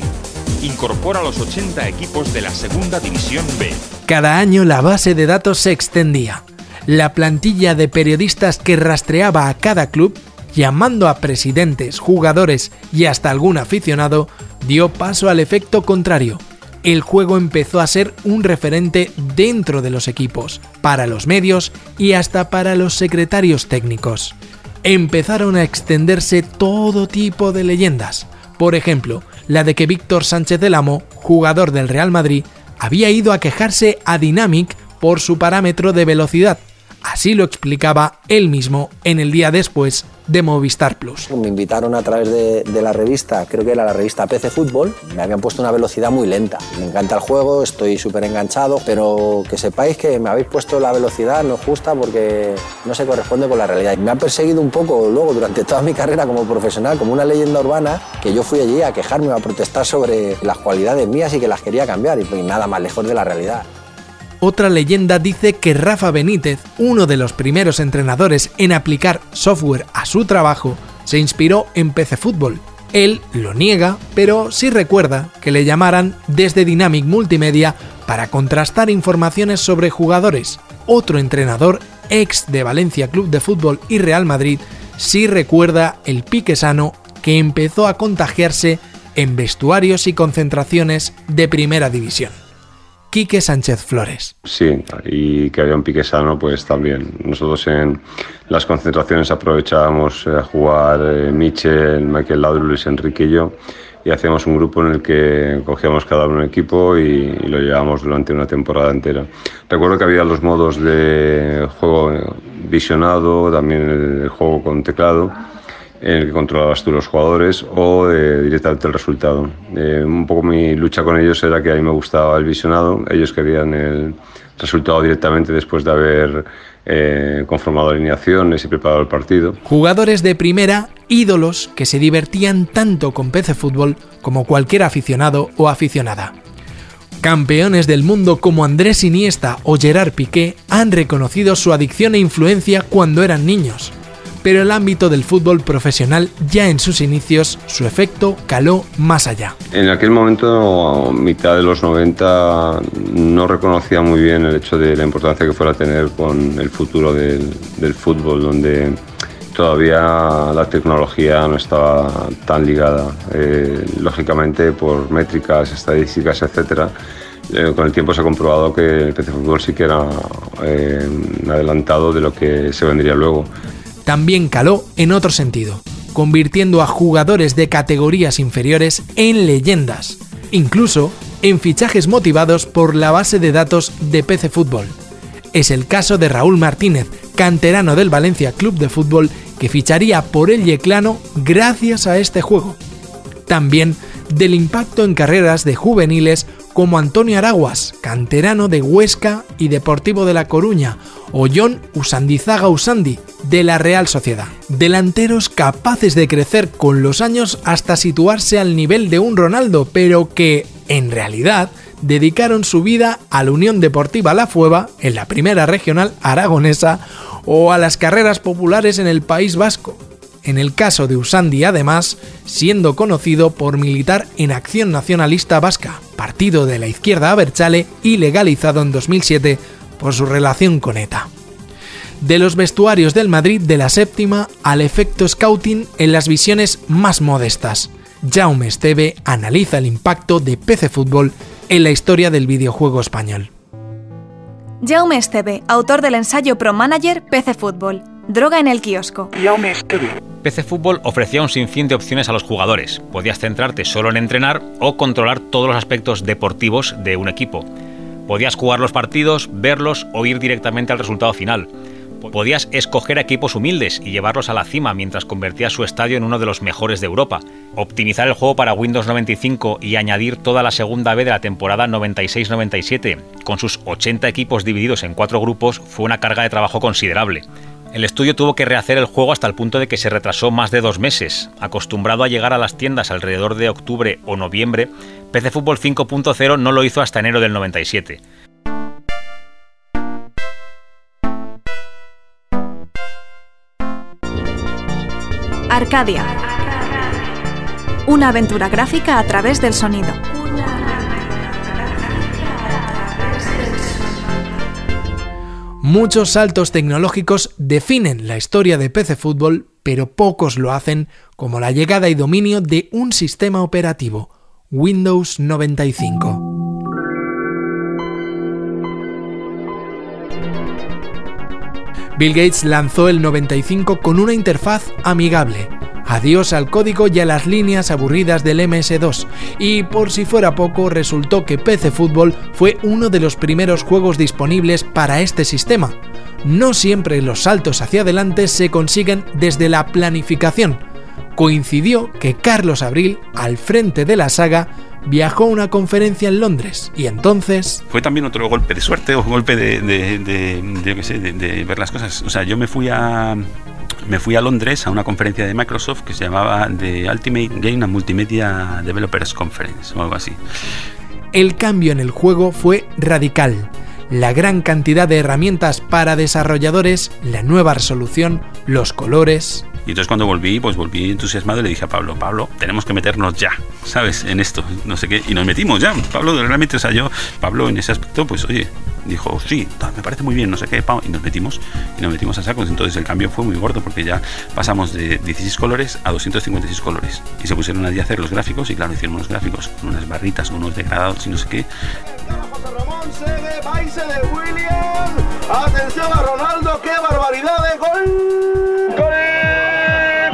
Incorpora los 80 equipos de la Segunda División B. Cada año la base de datos se extendía. La plantilla de periodistas que rastreaba a cada club, llamando a presidentes, jugadores y hasta algún aficionado, dio paso al efecto contrario el juego empezó a ser un referente dentro de los equipos, para los medios y hasta para los secretarios técnicos. Empezaron a extenderse todo tipo de leyendas. Por ejemplo, la de que Víctor Sánchez del Amo, jugador del Real Madrid, había ido a quejarse a Dynamic por su parámetro de velocidad. Así lo explicaba él mismo en el día después de Movistar Plus. Me invitaron a través de, la revista, creo que era la revista PC Fútbol, me habían puesto una velocidad muy lenta. Me encanta el juego, estoy súper enganchado, pero que sepáis que me habéis puesto la velocidad no justa porque no se corresponde con la realidad. Me ha perseguido un poco luego durante toda mi carrera como profesional, como una leyenda urbana, que yo fui allí a quejarme, a protestar sobre las cualidades mías y que las quería cambiar, y pues nada más lejos de la realidad. Otra leyenda dice que Rafa Benítez, uno de los primeros entrenadores en aplicar software a su trabajo, se inspiró en PC Fútbol. Él lo niega, pero sí recuerda que le llamaran desde Dynamic Multimedia para contrastar informaciones sobre jugadores. Otro entrenador, ex de Valencia Club de Fútbol y Real Madrid, sí recuerda el pique sano que empezó a contagiarse en vestuarios y concentraciones de primera división. Quique Sánchez Flores. Sí, y que había un pique sano, pues también. Nosotros en las concentraciones aprovechábamos a jugar eh, Michel, Michael Laudrup, Luis Enrique y yo, y hacíamos un grupo en el que cogíamos cada uno un equipo y, y, lo llevábamos durante una temporada entera. Recuerdo que había los modos de juego visionado, también el juego con teclado en el que controlabas tú los jugadores o eh, directamente el resultado. Eh, un poco mi lucha con ellos era que a mí me gustaba el visionado, ellos querían el resultado directamente después de haber eh, conformado alineaciones y preparado el partido. Jugadores de primera, ídolos que se divertían tanto con PC Fútbol como cualquier aficionado o aficionada. Campeones del mundo como Andrés Iniesta o Gerard Piqué han reconocido su adicción e influencia cuando eran niños pero el ámbito del fútbol profesional ya en sus inicios su efecto caló más allá. En aquel momento, mitad de los 90, no reconocía muy bien el hecho de la importancia que fuera a tener con el futuro del, del fútbol, donde todavía la tecnología no estaba tan ligada, eh, lógicamente por métricas, estadísticas, etcétera. Eh, con el tiempo se ha comprobado que el PC Fútbol sí que era eh, adelantado de lo que se vendría luego también caló en otro sentido, convirtiendo a jugadores de categorías inferiores en leyendas, incluso en fichajes motivados por la base de datos de PC Fútbol. Es el caso de Raúl Martínez, canterano del Valencia Club de Fútbol, que ficharía por el Yeclano gracias a este juego. También del impacto en carreras de juveniles como Antonio Araguas, canterano de Huesca y Deportivo de La Coruña, o John Usandizaga Usandi, de la Real Sociedad. Delanteros capaces de crecer con los años hasta situarse al nivel de un Ronaldo, pero que, en realidad, dedicaron su vida a la Unión Deportiva La Fueva, en la primera regional aragonesa, o a las carreras populares en el País Vasco. En el caso de Usandi, además, siendo conocido por militar en Acción Nacionalista Vasca, partido de la izquierda abertzale y legalizado en 2007 por su relación con ETA. De los vestuarios del Madrid de la séptima al efecto scouting en las visiones más modestas. Jaume Esteve analiza el impacto de PC Fútbol en la historia del videojuego español. Jaume Esteve, autor del ensayo Pro Manager PC Fútbol. Droga en el kiosco. PC Fútbol ofrecía un sinfín de opciones a los jugadores. Podías centrarte solo en entrenar o controlar todos los aspectos deportivos de un equipo. Podías jugar los partidos, verlos o ir directamente al resultado final. Podías escoger equipos humildes y llevarlos a la cima mientras convertías su estadio en uno de los mejores de Europa. Optimizar el juego para Windows 95 y añadir toda la segunda B de la temporada 96-97, con sus 80 equipos divididos en cuatro grupos, fue una carga de trabajo considerable. El estudio tuvo que rehacer el juego hasta el punto de que se retrasó más de dos meses. Acostumbrado a llegar a las tiendas alrededor de octubre o noviembre, PC Fútbol 5.0 no lo hizo hasta enero del 97. Arcadia. Una aventura gráfica a través del sonido. Muchos saltos tecnológicos definen la historia de PC Fútbol, pero pocos lo hacen como la llegada y dominio de un sistema operativo, Windows 95. Bill Gates lanzó el 95 con una interfaz amigable. Adiós al código y a las líneas aburridas del MS2. Y por si fuera poco, resultó que PC Fútbol fue uno de los primeros juegos disponibles para este sistema. No siempre los saltos hacia adelante se consiguen desde la planificación. Coincidió que Carlos Abril, al frente de la saga, viajó a una conferencia en Londres y entonces... Fue también otro golpe de suerte o golpe de, de, de, ver las cosas. O sea, yo me fui a... Me fui a Londres a una conferencia de Microsoft que se llamaba The Ultimate Game and Multimedia Developers Conference o algo así. El cambio en el juego fue radical. La gran cantidad de herramientas para desarrolladores, la nueva resolución, los colores, y entonces cuando volví, pues volví entusiasmado y le dije a Pablo, Pablo, tenemos que meternos ya, ¿sabes? En esto, no sé qué. Y nos metimos ya. Pablo, realmente, o sea, yo, Pablo en ese aspecto, pues oye, dijo, sí, me parece muy bien, no sé qué, y nos metimos, y nos metimos a sacos. Entonces el cambio fue muy gordo porque ya pasamos de 16 colores a 256 colores. Y se pusieron allí a hacer los gráficos, y claro, hicieron unos gráficos con unas barritas, unos degradados y no sé qué. Atención a Ronaldo, qué barbaridad de gol. Gol.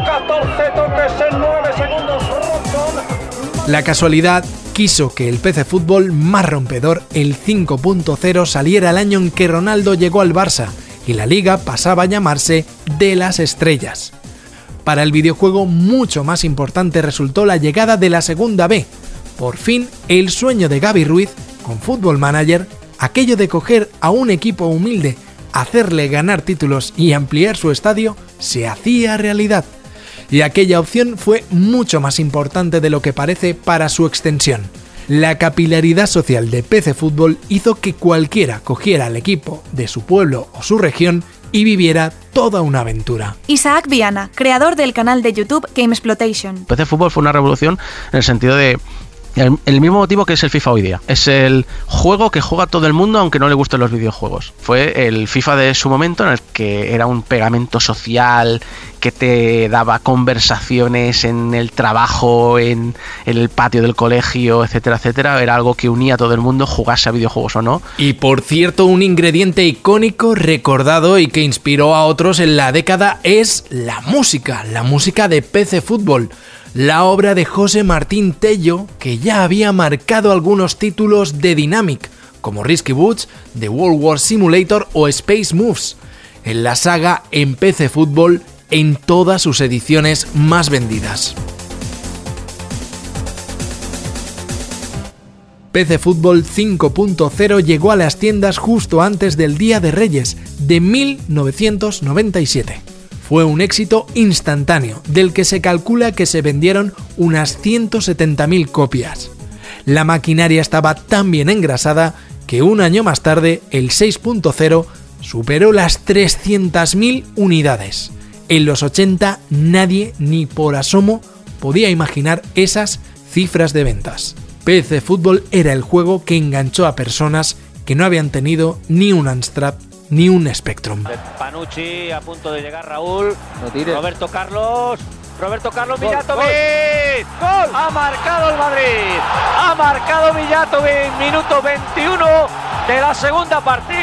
14 toques en 9 segundos. La casualidad quiso que el PC Fútbol más rompedor, el 5.0, saliera el año en que Ronaldo llegó al Barça y la liga pasaba a llamarse De las Estrellas. Para el videojuego mucho más importante resultó la llegada de la segunda B. Por fin, el sueño de Gaby Ruiz con Football Manager, aquello de coger a un equipo humilde, hacerle ganar títulos y ampliar su estadio, se hacía realidad y aquella opción fue mucho más importante de lo que parece para su extensión. La capilaridad social de PC Fútbol hizo que cualquiera cogiera al equipo de su pueblo o su región y viviera toda una aventura. Isaac Viana, creador del canal de YouTube Game Exploitation. PC Fútbol fue una revolución en el sentido de el, mismo motivo que es el FIFA hoy día. Es el juego que juega todo el mundo aunque no le gusten los videojuegos. Fue el FIFA de su momento en el que era un pegamento social que te daba conversaciones en el trabajo, en, el patio del colegio, etcétera, etcétera. Era algo que unía a todo el mundo, jugase a videojuegos o no. Y por cierto, un ingrediente icónico, recordado y que inspiró a otros en la década es la música, la música de PC Fútbol la obra de José Martín Tello, que ya había marcado algunos títulos de Dynamic, como Risky Boots, The World War Simulator o Space Moves, en la saga en PC Fútbol en todas sus ediciones más vendidas. PC Fútbol 5.0 llegó a las tiendas justo antes del Día de Reyes, de 1997. Fue un éxito instantáneo, del que se calcula que se vendieron unas 170.000 copias. La maquinaria estaba tan bien engrasada que un año más tarde, el 6.0 superó las 300.000 unidades. En los 80 nadie ni por asomo podía imaginar esas cifras de ventas. PC Fútbol era el juego que enganchó a personas que no habían tenido ni un Amstrad ni un Spectrum. Panucci a punto de llegar Raúl. Roberto Carlos. Roberto Carlos Villatovic. Gol, Ha marcado el Madrid. Ha marcado Villatovic. Minuto 21 de la segunda partida.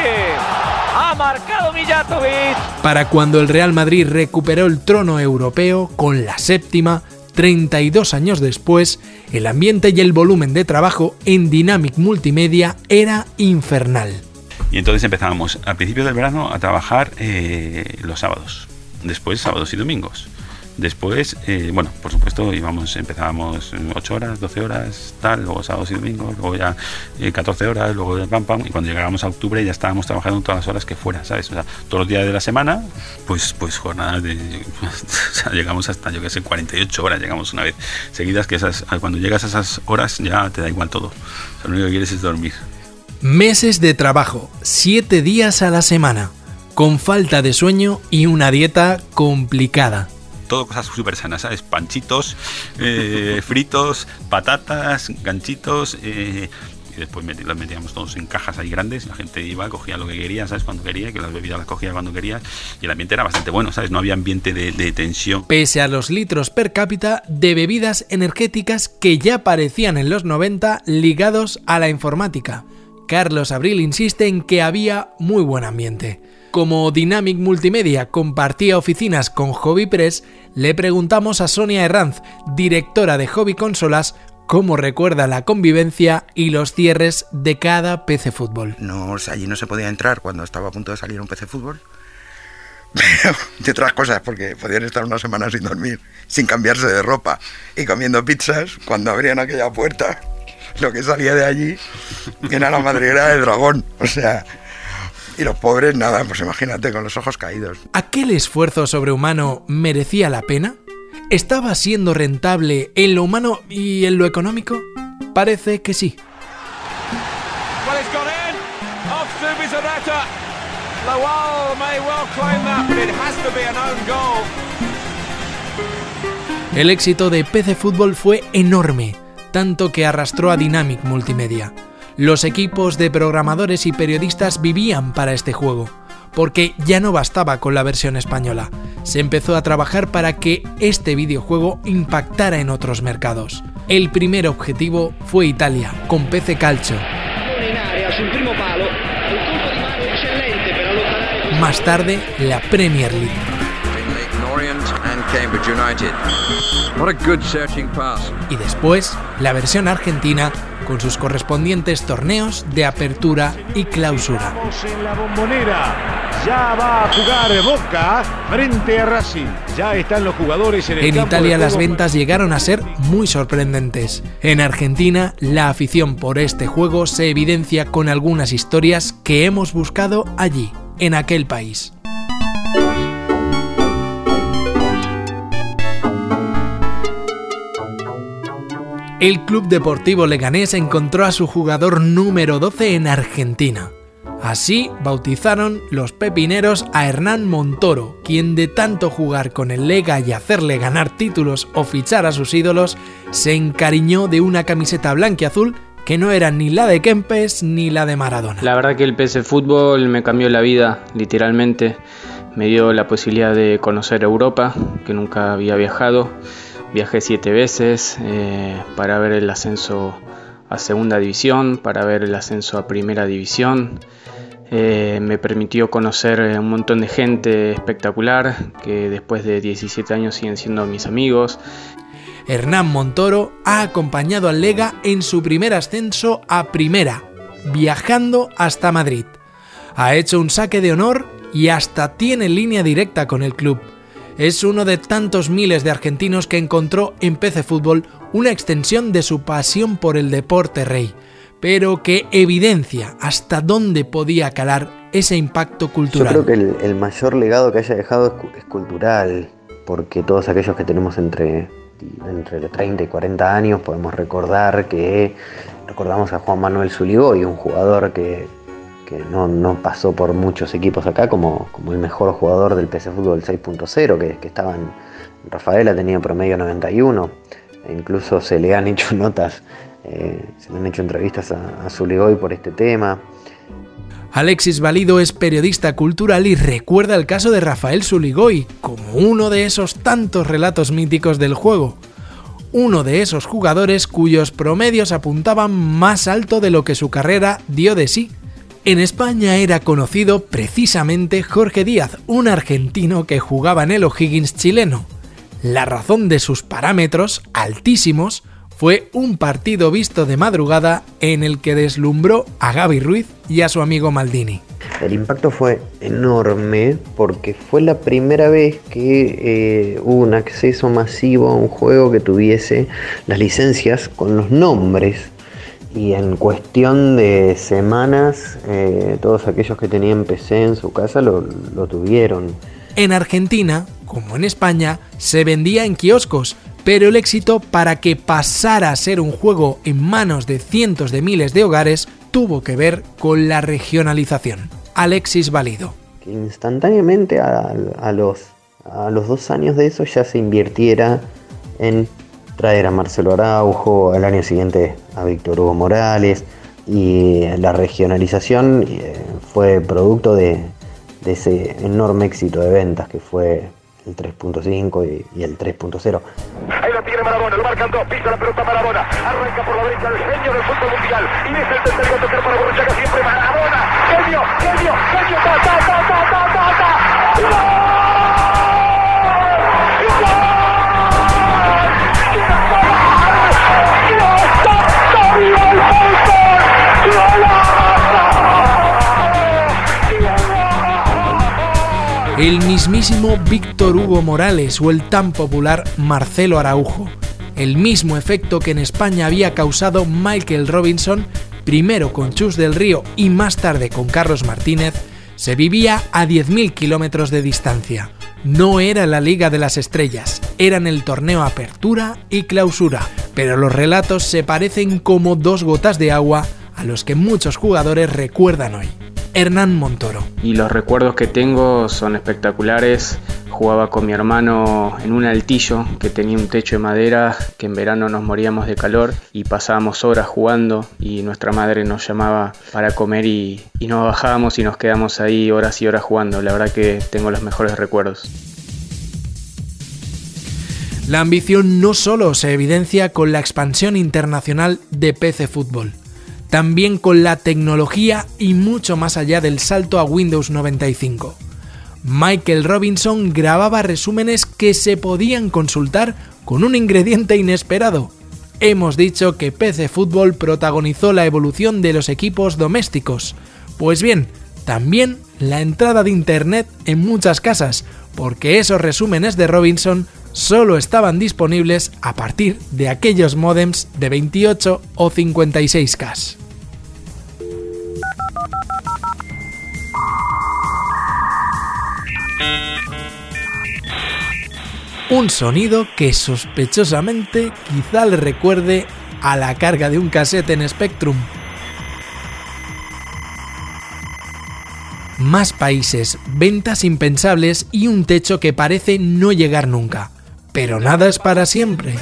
Ha marcado Villatovic. Para cuando el Real Madrid recuperó el trono europeo con la séptima, 32 años después, el ambiente y el volumen de trabajo en Dynamic Multimedia era infernal. Y entonces empezábamos al principio del verano a trabajar eh, los sábados, después sábados y domingos. Después, eh, bueno, por supuesto, íbamos, empezábamos 8 horas, 12 horas, tal, luego sábados y domingos, luego ya 14 eh, horas, luego pam pam, y cuando llegábamos a octubre ya estábamos trabajando todas las horas que fuera, ¿sabes? O sea, todos los días de la semana, pues, pues jornadas de. o sea, llegamos hasta, yo qué sé, 48 horas, llegamos una vez seguidas, que esas, cuando llegas a esas horas ya te da igual todo. Lo único que quieres es dormir. Meses de trabajo, 7 días a la semana, con falta de sueño y una dieta complicada todo cosas súper sanas, ¿sabes? Panchitos, eh, fritos, patatas, ganchitos. Eh, y después los metíamos todos en cajas ahí grandes. La gente iba, cogía lo que quería, ¿sabes? Cuando quería, que las bebidas las cogía cuando quería. Y el ambiente era bastante bueno, ¿sabes? No había ambiente de, de tensión. Pese a los litros per cápita de bebidas energéticas que ya aparecían en los 90 ligados a la informática. Carlos Abril insiste en que había muy buen ambiente. Como Dynamic Multimedia compartía oficinas con Hobby Press, le preguntamos a Sonia Herranz, directora de Hobby Consolas, cómo recuerda la convivencia y los cierres de cada PC Fútbol. No, allí no se podía entrar cuando estaba a punto de salir un PC Fútbol. de otras cosas, porque podían estar una semana sin dormir, sin cambiarse de ropa y comiendo pizzas cuando abrían aquella puerta. Lo que salía de allí era la madriguera del dragón. O sea, y los pobres, nada, pues imagínate, con los ojos caídos. ¿Aquel esfuerzo sobrehumano merecía la pena? ¿Estaba siendo rentable en lo humano y en lo económico? Parece que sí. El éxito de PC Fútbol fue enorme, tanto que arrastró a Dynamic Multimedia los equipos de programadores y periodistas vivían para este juego, porque ya no bastaba con la versión española. Se empezó a trabajar para que este videojuego impactara en otros mercados. El primer objetivo fue Italia, con PC Calcio. Más tarde, la Premier League. Y después, la versión argentina con sus correspondientes torneos de apertura y clausura. en la bombonera. Ya va a jugar Boca frente a Racing. Ya están los jugadores en el En Italia las ventas llegaron a ser muy sorprendentes. En Argentina, la afición por este juego se evidencia con algunas historias que hemos buscado allí, en aquel país. El Club Deportivo Leganés encontró a su jugador número 12 en Argentina. Así bautizaron los pepineros a Hernán Montoro, quien de tanto jugar con el Lega y hacerle ganar títulos o fichar a sus ídolos, se encariñó de una camiseta blanca y azul que no era ni la de Kempes ni la de Maradona. La verdad que el PS Fútbol me cambió la vida, literalmente. Me dio la posibilidad de conocer Europa, que nunca había viajado Viajé siete veces eh, para ver el ascenso a segunda división, para ver el ascenso a primera división. Eh, me permitió conocer un montón de gente espectacular que después de 17 años siguen siendo mis amigos. Hernán Montoro ha acompañado al Lega en su primer ascenso a primera, viajando hasta Madrid. Ha hecho un saque de honor y hasta tiene línea directa con el club es uno de tantos miles de argentinos que encontró en PC Fútbol una extensión de su pasión por el deporte rey, pero que evidencia hasta dónde podía calar ese impacto cultural. Yo creo que el, mayor legado que haya dejado es, cultural, porque todos aquellos que tenemos entre, entre 30 y 40 años podemos recordar que recordamos a Juan Manuel Zuligoy, un jugador que, no, pasó por muchos equipos acá como, como el mejor jugador del PC Fútbol 6.0, que, que estaba en, Rafaela tenía promedio 91, e incluso se le han hecho notas, eh, se le han hecho entrevistas a, a Zuligoy por este tema. Alexis Valido es periodista cultural y recuerda el caso de Rafael Suligoy como uno de esos tantos relatos míticos del juego. Uno de esos jugadores cuyos promedios apuntaban más alto de lo que su carrera dio de sí. En España era conocido precisamente Jorge Díaz, un argentino que jugaba en el O'Higgins chileno. La razón de sus parámetros altísimos fue un partido visto de madrugada en el que deslumbró a Gaby Ruiz y a su amigo Maldini. El impacto fue enorme porque fue la primera vez que eh, hubo un acceso masivo a un juego que tuviese las licencias con los nombres y en cuestión de semanas eh, todos aquellos que tenían PC en su casa lo, lo tuvieron. En Argentina, como en España, se vendía en kioscos, pero el éxito para que pasara a ser un juego en manos de cientos de miles de hogares tuvo que ver con la regionalización. Alexis Valido. instantáneamente a, los, a los dos años de eso ya se invirtiera en traer a Marcelo Araujo, al año siguiente a Víctor Hugo Morales, y la regionalización eh, fue producto de, de ese enorme éxito de ventas que fue el 3.5 y, el 3.0. Ahí lo tiene Marabona, lo marcan dos, pisa la pelota Marabona, arranca por la derecha el genio del fútbol mundial y es el tercero a tocar para Borruchaga siempre Marabona, genio, genio, genio, ta, ta, ta, ta, ta, ta, ta. El mismísimo Víctor Hugo Morales o el tan popular Marcelo Araujo. El mismo efecto que en España había causado Michael Robinson, primero con Chus del Río y más tarde con Carlos Martínez, se vivía a 10.000 kilómetros de distancia. No era la Liga de las Estrellas, eran el torneo Apertura y Clausura, pero los relatos se parecen como dos gotas de agua a los que muchos jugadores recuerdan hoy. Hernán Montoro. Y los recuerdos que tengo son espectaculares. Jugaba con mi hermano en un altillo que tenía un techo de madera, que en verano nos moríamos de calor y pasábamos horas jugando y nuestra madre nos llamaba para comer y, y nos bajábamos y nos quedamos ahí horas y horas jugando. La verdad que tengo los mejores recuerdos. La ambición no solo se evidencia con la expansión internacional de PC Fútbol también con la tecnología y mucho más allá del salto a Windows 95. Michael Robinson grababa resúmenes que se podían consultar con un ingrediente inesperado. Hemos dicho que PC Fútbol protagonizó la evolución de los equipos domésticos. Pues bien, también la entrada de Internet en muchas casas, porque esos resúmenes de Robinson solo estaban disponibles a partir de aquellos modems de 28 o 56K. Un sonido que sospechosamente quizá le recuerde a la carga de un cassette en Spectrum. Más países, ventas impensables y un techo que parece no llegar nunca. Pero nada es para siempre.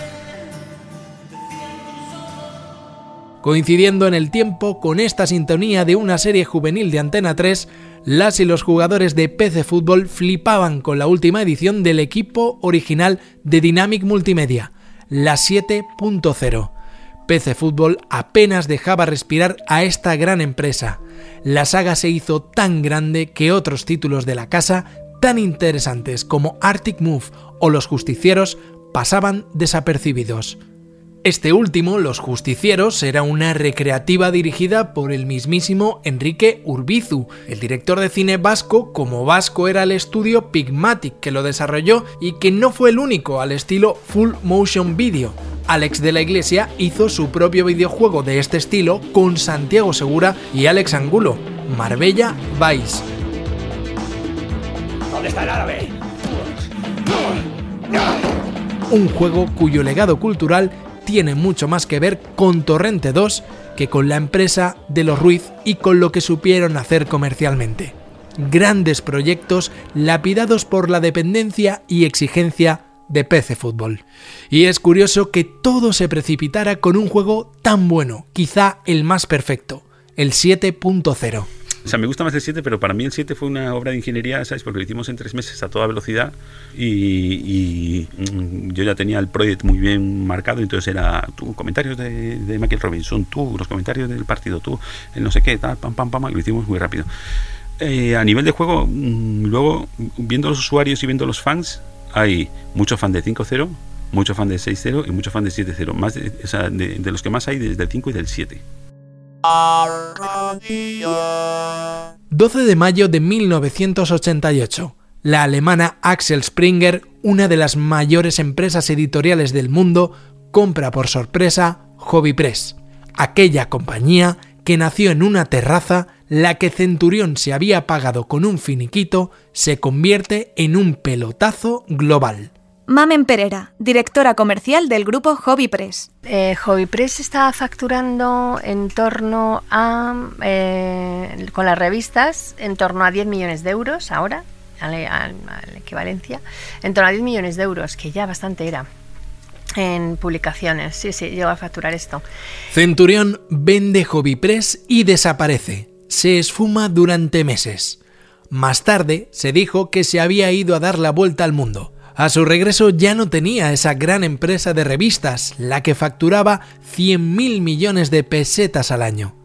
Coincidiendo en el tiempo con esta sintonía de una serie juvenil de Antena 3, las y los jugadores de PC Fútbol flipaban con la última edición del equipo original de Dynamic Multimedia, la 7.0. PC Fútbol apenas dejaba respirar a esta gran empresa. La saga se hizo tan grande que otros títulos de la casa, tan interesantes como Arctic Move o Los Justicieros, pasaban desapercibidos. Este último, Los Justicieros, era una recreativa dirigida por el mismísimo Enrique Urbizu, el director de cine vasco, como vasco era el estudio Pigmatic que lo desarrolló y que no fue el único al estilo Full Motion Video. Alex de la Iglesia hizo su propio videojuego de este estilo con Santiago Segura y Alex Angulo. Marbella Vice. ¿Dónde está el árabe? Un juego cuyo legado cultural tiene mucho más que ver con Torrente 2 que con la empresa de los Ruiz y con lo que supieron hacer comercialmente. Grandes proyectos lapidados por la dependencia y exigencia de PC Fútbol. Y es curioso que todo se precipitara con un juego tan bueno, quizá el más perfecto, el 7.0. O sea, me gusta más el 7, pero para mí el 7 fue una obra de ingeniería, ¿sabes? Porque lo hicimos en tres meses a toda velocidad y, mm, yo ya tenía el proyecto muy bien marcado, entonces era tú, comentarios de, de, Michael Robinson, tú, los comentarios del partido, tú, el no sé qué, tal, pam, pam, pam, y lo hicimos muy rápido. Eh, a nivel de juego, mm, luego, viendo los usuarios y viendo los fans, hay muchos fans de 5.0, muchos fans de 6.0 y muchos fans de 7.0. Más de, o sea, de, de, los que más hay desde el 5 y del 7. 12 de mayo de 1988. La alemana Axel Springer, una de las mayores empresas editoriales del mundo, compra por sorpresa Hobby Press, aquella compañía que nació en una terraza, la que Centurión se había pagado con un finiquito, se convierte en un pelotazo global. Mamen Pereira, directora comercial del grupo Hobby Press. Eh, Hobby Press está facturando en torno a, eh, con las revistas, en torno a 10 millones de euros ahora, a la, equivalencia, en torno a 10 millones de euros, que ya bastante era en publicaciones. Sí, sí, llegó a facturar esto. Centurión vende Hobby Press y desaparece. Se esfuma durante meses. Más tarde se dijo que se había ido a dar la vuelta al mundo. A su regreso ya no tenía esa gran empresa de revistas, la que facturaba 100.000 millones de pesetas al año.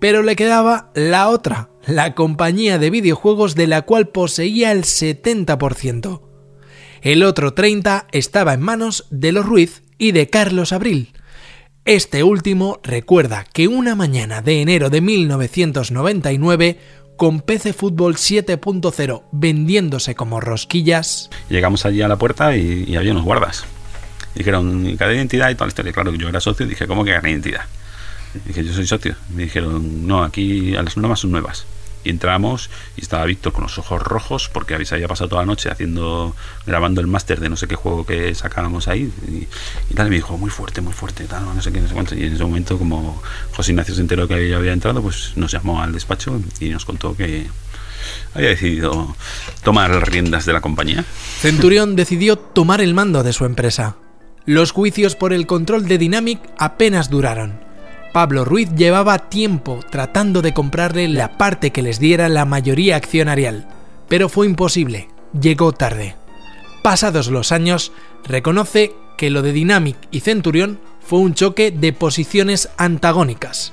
Pero le quedaba la otra, la compañía de videojuegos de la cual poseía el 70%. El otro 30% estaba en manos de los Ruiz y de Carlos Abril. Este último recuerda que una mañana de enero de 1999 con PC Fútbol 7.0 vendiéndose como rosquillas. Llegamos allí a la puerta y, había unos guardas. Dijeron, cada identidad y toda la historia. Claro que yo era socio dije, ¿cómo que cada identidad? dije, yo soy socio. Me dijeron, no, aquí las normas son nuevas. Y entramos y estaba Víctor con los ojos rojos porque había pasado toda la noche haciendo grabando el máster de no sé qué juego que sacábamos ahí. Y, tal, y me dijo, muy fuerte, muy fuerte, tal, no sé qué, no sé cuánto. Y en ese momento, como José Ignacio se enteró que había entrado, pues nos llamó al despacho y nos contó que había decidido tomar las riendas de la compañía. Centurión decidió tomar el mando de su empresa. Los juicios por el control de Dynamic apenas duraron. Pablo Ruiz llevaba tiempo tratando de comprarle la parte que les diera la mayoría accionarial, pero fue imposible, llegó tarde. Pasados los años, reconoce que lo de Dynamic y Centurión fue un choque de posiciones antagónicas.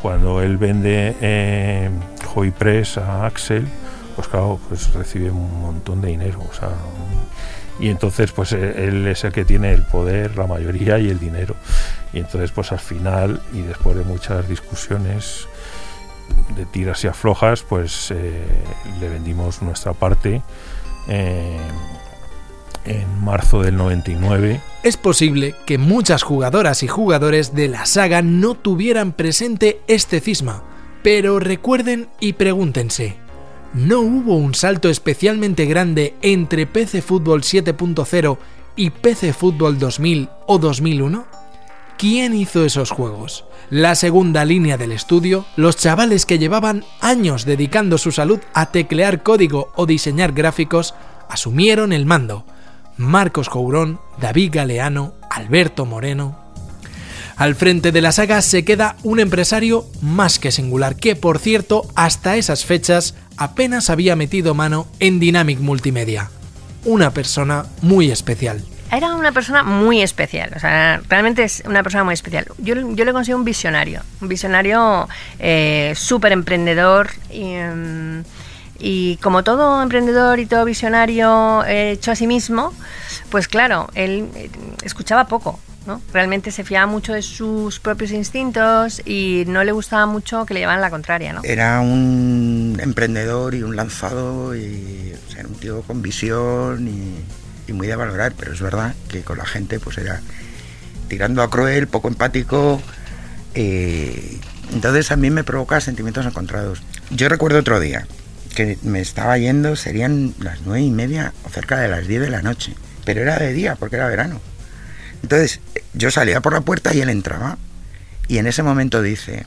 Cuando él vende eh, Hobby Press a Axel, pues claro, pues recibe un montón de dinero, o sea, y entonces pues él es el que tiene el poder, la mayoría y el dinero. Y entonces pues al final y después de muchas discusiones de tiras y aflojas, pues eh, le vendimos nuestra parte eh, en marzo del 99. Es posible que muchas jugadoras y jugadores de la saga no tuvieran presente este cisma, pero recuerden y pregúntense, ¿no hubo un salto especialmente grande entre PC Fútbol 7.0 y PC Fútbol 2000 o 2001? ¿Quién hizo esos juegos? La segunda línea del estudio, los chavales que llevaban años dedicando su salud a teclear código o diseñar gráficos, asumieron el mando. Marcos Courón, David Galeano, Alberto Moreno. Al frente de la saga se queda un empresario más que singular, que por cierto, hasta esas fechas apenas había metido mano en Dynamic Multimedia. Una persona muy especial era una persona muy especial, o sea, realmente es una persona muy especial. Yo, le considero un visionario, un visionario eh, súper emprendedor y, um, y, como todo emprendedor y todo visionario hecho a sí mismo, pues claro, él eh, escuchaba poco. ¿No? Realmente se fiaba mucho de sus propios instintos y no le gustaba mucho que le llevaran la contraria. ¿no? Era un emprendedor y un lanzado y era un tío con visión y muy de valorar, pero es verdad que con la gente pues era tirando a cruel, poco empático, eh, Entonces a mí me provoca sentimientos encontrados. Yo recuerdo otro día que me estaba yendo, serían las nueve y media o cerca de las 10 de la noche, pero era de día porque era verano. Entonces yo salía por la puerta y él entraba y en ese momento dice,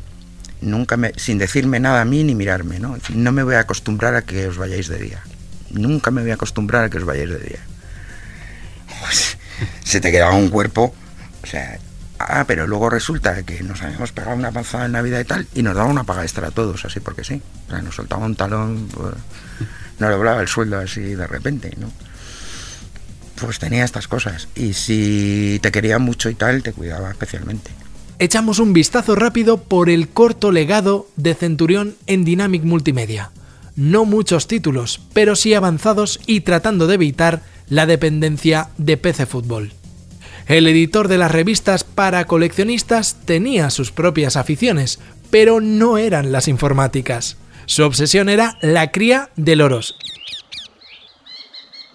nunca me, sin decirme nada a mí ni mirarme, ¿no? No me voy a acostumbrar a que os vayáis de día. Nunca me voy a acostumbrar a que os vayáis de día. Pues, se te quedaba un cuerpo, o sea, ah, pero luego resulta que nos habíamos pegado una panzada en Navidad y tal, y nos daba una paga extra a todos, así porque sí. O sea, nos soltaba un talón, pues, nos doblaba el sueldo así de repente, ¿no? Pues tenía estas cosas. Y si te quería mucho y tal, te cuidaba especialmente. Echamos un vistazo rápido por el corto legado de Centurión en Dynamic Multimedia. No muchos títulos, pero sí avanzados y tratando de evitar la dependencia de PC Fútbol. El editor de las revistas para coleccionistas tenía sus propias aficiones, pero no eran las informáticas. Su obsesión era la cría de loros.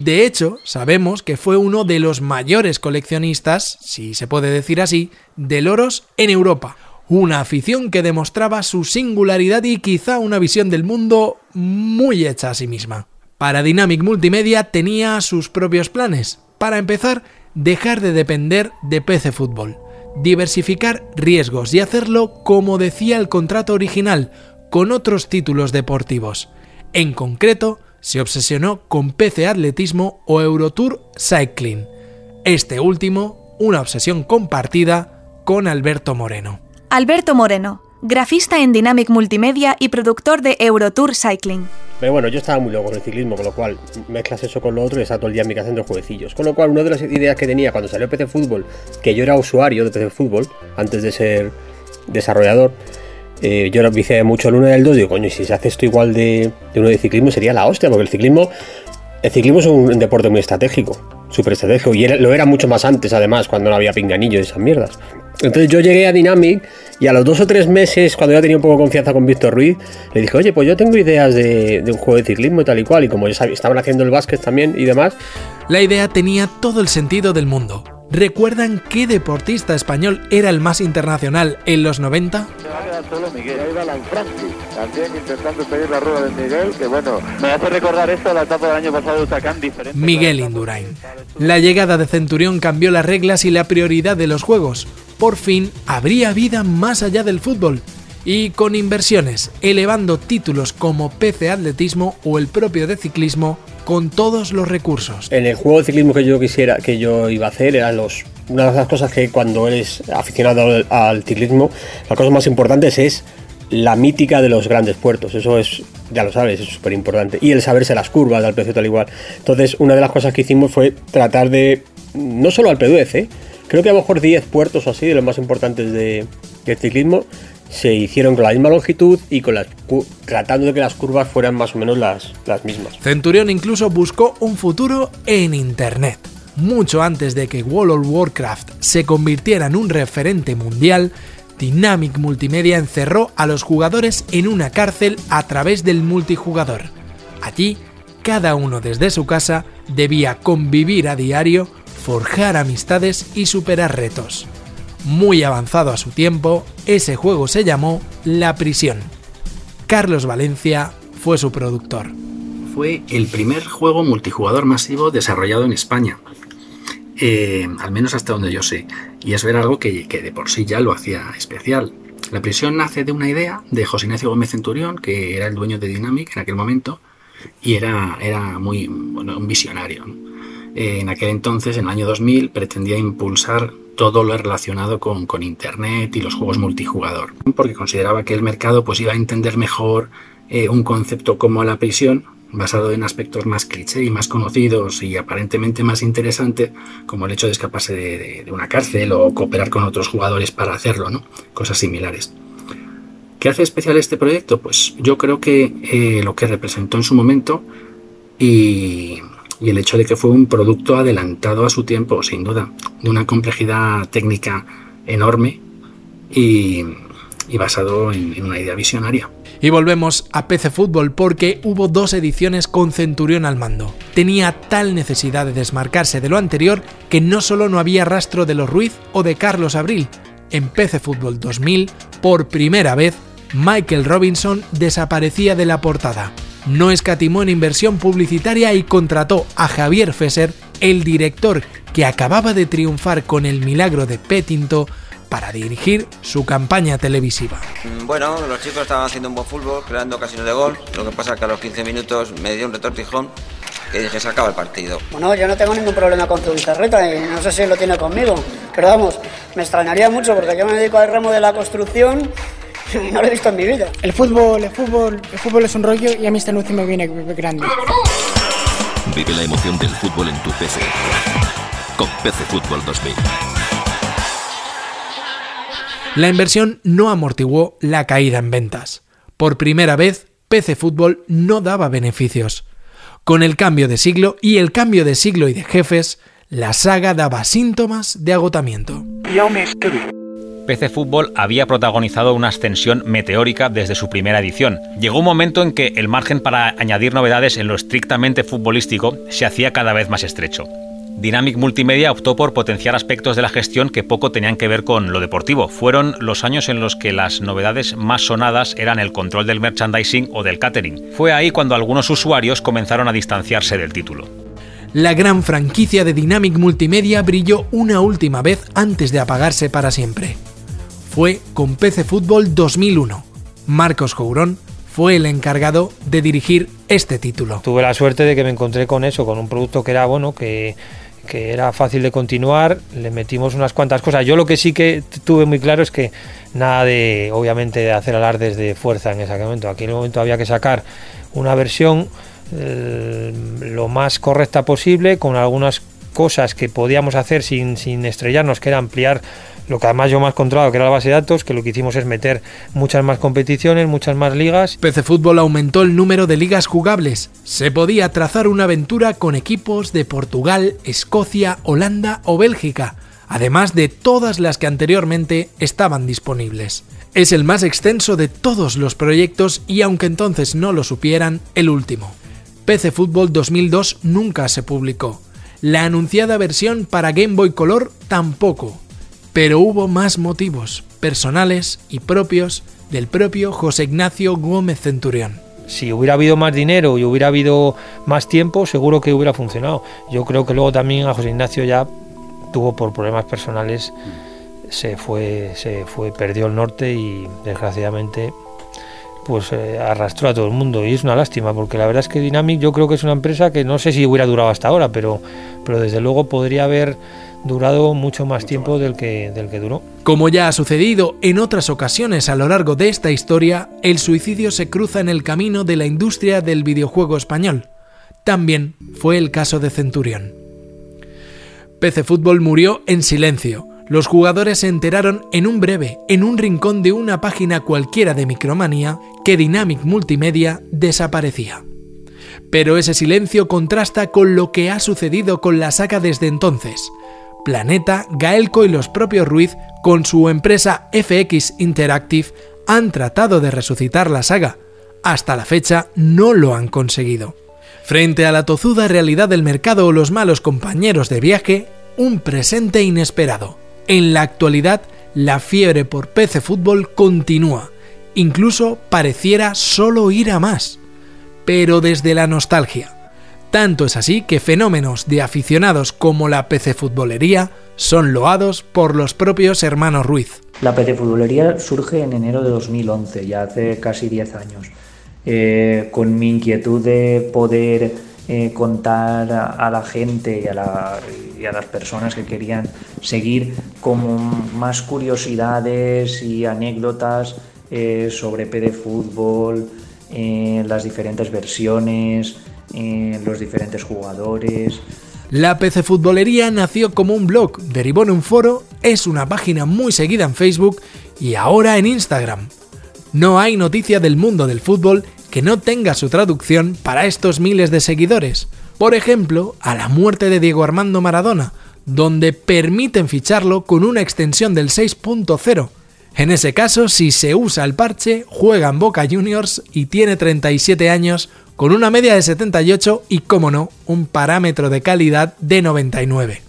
De hecho, sabemos que fue uno de los mayores coleccionistas, si se puede decir así, de loros en Europa. Una afición que demostraba su singularidad y quizá una visión del mundo muy hecha a sí misma. Para Dynamic Multimedia tenía sus propios planes. Para empezar, dejar de depender de PC Fútbol, diversificar riesgos y hacerlo como decía el contrato original, con otros títulos deportivos. En concreto, se obsesionó con PC Atletismo o Eurotour Cycling. Este último, una obsesión compartida con Alberto Moreno. Alberto Moreno, grafista en Dynamic Multimedia y productor de Eurotour Cycling. Pero bueno, yo estaba muy loco con el ciclismo, con lo cual mezclas eso con lo otro y estaba todo el día en mi casa haciendo jueguecillos. Con lo cual, una de las ideas que tenía cuando salió PC Fútbol, que yo era usuario de PC Fútbol, antes de ser desarrollador, eh, yo vicié mucho el 1 y el 2, digo, coño, si se hace esto igual de, de uno de ciclismo sería la hostia, porque el ciclismo, el ciclismo es un deporte muy estratégico, súper estratégico, y lo era mucho más antes, además, cuando no había pinganillo y esas mierdas. Entonces yo llegué a Dynamic y a los dos o tres meses, cuando ya tenía un poco de confianza con Víctor Ruiz, le dije, oye, pues yo tengo ideas de, un juego de ciclismo y tal y cual. Y como ya estaban haciendo el básquet también y demás. La idea tenía todo el sentido del mundo. ¿Recuerdan qué deportista español era el más internacional en los 90? Se va a quedar solo Miguel. Ahí va también intentando pedir la rueda de Miguel, que bueno, me hace recordar esto la etapa del año pasado de Utacán diferente. Miguel Indurain. La llegada de Centurión cambió las reglas y la prioridad de los juegos por fin habría vida más allá del fútbol y con inversiones, elevando títulos como PC Atletismo o el propio de ciclismo con todos los recursos. En el juego de ciclismo que yo quisiera, que yo iba a hacer, eran los una de las cosas que cuando eres aficionado al, ciclismo, las cosas más importantes es la mítica de los grandes puertos. Eso es, ya lo sabes, es súper importante. Y el saberse las curvas al precio tal igual. Entonces, una de las cosas que hicimos fue tratar de, no solo al PDUC, Creo que a lo mejor 10 puertos así, de los más importantes de, del ciclismo, se hicieron con la misma longitud y con las, tratando de que las curvas fueran más o menos las, las mismas. Centurión incluso buscó un futuro en Internet. Mucho antes de que World of Warcraft se convirtiera en un referente mundial, Dynamic Multimedia encerró a los jugadores en una cárcel a través del multijugador. Allí, cada uno desde su casa debía convivir a diario forjar amistades y superar retos. Muy avanzado a su tiempo, ese juego se llamó La Prisión. Carlos Valencia fue su productor. Fue el primer juego multijugador masivo desarrollado en España, eh, al menos hasta donde yo sé, y es ver algo que, de por sí ya lo hacía especial. La prisión nace de una idea de José Ignacio Gómez Centurión, que era el dueño de Dynamic en aquel momento, y era, era muy un visionario en aquel entonces, en el año 2000, pretendía impulsar todo lo relacionado con, Internet y los juegos multijugador, porque consideraba que el mercado pues, iba a entender mejor eh, un concepto como la prisión, basado en aspectos más cliché y más conocidos y aparentemente más interesante, como el hecho de escaparse de, una cárcel o cooperar con otros jugadores para hacerlo, ¿no? Cosas similares. ¿Qué hace especial este proyecto? Pues yo creo que eh, lo que representó en su momento y, y el hecho de que fue un producto adelantado a su tiempo, sin duda, de una complejidad técnica enorme y, basado en, una idea visionaria. Y volvemos a PC Fútbol porque hubo dos ediciones con Centurión al mando. Tenía tal necesidad de desmarcarse de lo anterior que no solo no había rastro de los Ruiz o de Carlos Abril, en PC Fútbol 2000, por primera vez, Michael Robinson desaparecía de la portada. No escatimó en inversión publicitaria y contrató a Javier Fesser, el director que acababa de triunfar con el milagro de Petinto, para dirigir su campaña televisiva. Mm, bueno, los chicos estaban haciendo un buen fútbol, creando ocasiones de gol. Lo que pasa es que a los 15 minutos me dio un retortijón que dije se acaba el partido. Bueno, yo no tengo ningún problema con tu guitarreta y no sé si lo tiene conmigo, pero vamos, me extrañaría mucho porque yo me dedico al ramo de la construcción no lo he visto en mi vida. El fútbol, el fútbol, el fútbol es un rollo y a mí esta anuncio me viene grande. Vive la emoción del fútbol en tu PC. Con PC Fútbol 2000. La inversión no amortiguó la caída en ventas. Por primera vez, PC Fútbol no daba beneficios. Con el cambio de siglo y el cambio de siglo y de jefes, la saga daba síntomas de agotamiento. PC Fútbol había protagonizado una ascensión meteórica desde su primera edición. Llegó un momento en que el margen para añadir novedades en lo estrictamente futbolístico se hacía cada vez más estrecho. Dynamic Multimedia optó por potenciar aspectos de la gestión que poco tenían que ver con lo deportivo. Fueron los años en los que las novedades más sonadas eran el control del merchandising o del catering. Fue ahí cuando algunos usuarios comenzaron a distanciarse del título. La gran franquicia de Dynamic Multimedia brilló una última vez antes de apagarse para siempre. Fue con PC Fútbol 2001. Marcos Courón fue el encargado de dirigir este título. Tuve la suerte de que me encontré con eso, con un producto que era bueno, que era fácil de continuar, le metimos unas cuantas cosas. Yo lo que sí que tuve muy claro es que nada de, obviamente, hacer alardes de fuerza en ese momento. Aquí en el momento había que sacar una versión eh, lo más correcta posible, con algunas cosas que podíamos hacer sin, sin estrellarnos, que era ampliar lo que además yo más controlado, que era la base de datos, que lo que hicimos es meter muchas más competiciones, muchas más ligas. PC Fútbol aumentó el número de ligas jugables. Se podía trazar una aventura con equipos de Portugal, Escocia, Holanda o Bélgica, además de todas las que anteriormente estaban disponibles. Es el más extenso de todos los proyectos y aunque entonces no lo supieran, el último. PC Fútbol 2002 nunca se publicó. La anunciada versión para Game Boy Color tampoco. Pero hubo más motivos, personales y propios, del propio José Ignacio Gómez Centurión. Si hubiera habido más dinero y hubiera habido más tiempo, seguro que hubiera funcionado. Yo creo que luego también a José Ignacio ya tuvo por problemas personales, se fue, se fue, perdió el norte y desgraciadamente pues eh, arrastró a todo el mundo y es una lástima porque la verdad es que Dynamic yo creo que es una empresa que no sé si hubiera durado hasta ahora, pero, pero desde luego podría haber durado mucho más tiempo del que, del que duró. Como ya ha sucedido en otras ocasiones a lo largo de esta historia, el suicidio se cruza en el camino de la industria del videojuego español. También fue el caso de Centurión. PC Fútbol murió en silencio. Los jugadores se enteraron en un breve, en un rincón de una página cualquiera de Micromania, que Dynamic Multimedia desaparecía. Pero ese silencio contrasta con lo que ha sucedido con la saga desde entonces. Planeta, Gaelco y los propios Ruiz, con su empresa FX Interactive, han tratado de resucitar la saga. Hasta la fecha no lo han conseguido. Frente a la tozuda realidad del mercado o los malos compañeros de viaje, un presente inesperado. En la actualidad, la fiebre por PC Fútbol continúa. Incluso pareciera solo ir a más. Pero desde la nostalgia tanto es así que fenómenos de aficionados como la PC Futbolería son loados por los propios hermanos Ruiz. La PC Futbolería surge en enero de 2011, ya hace casi 10 años, eh, con mi inquietud de poder eh, contar a, la gente y a, las personas que querían seguir como más curiosidades y anécdotas eh, sobre PC Fútbol, las diferentes versiones, los diferentes jugadores. La PC Futbolería nació como un blog, derivó en un foro, es una página muy seguida en Facebook y ahora en Instagram. No hay noticia del mundo del fútbol que no tenga su traducción para estos miles de seguidores. Por ejemplo, a la muerte de Diego Armando Maradona, donde permiten ficharlo con una extensión del 6.0. En ese caso, si se usa el parche, juega en Boca Juniors y tiene 37 años con una media de 78 y, como no, un parámetro de calidad de 99.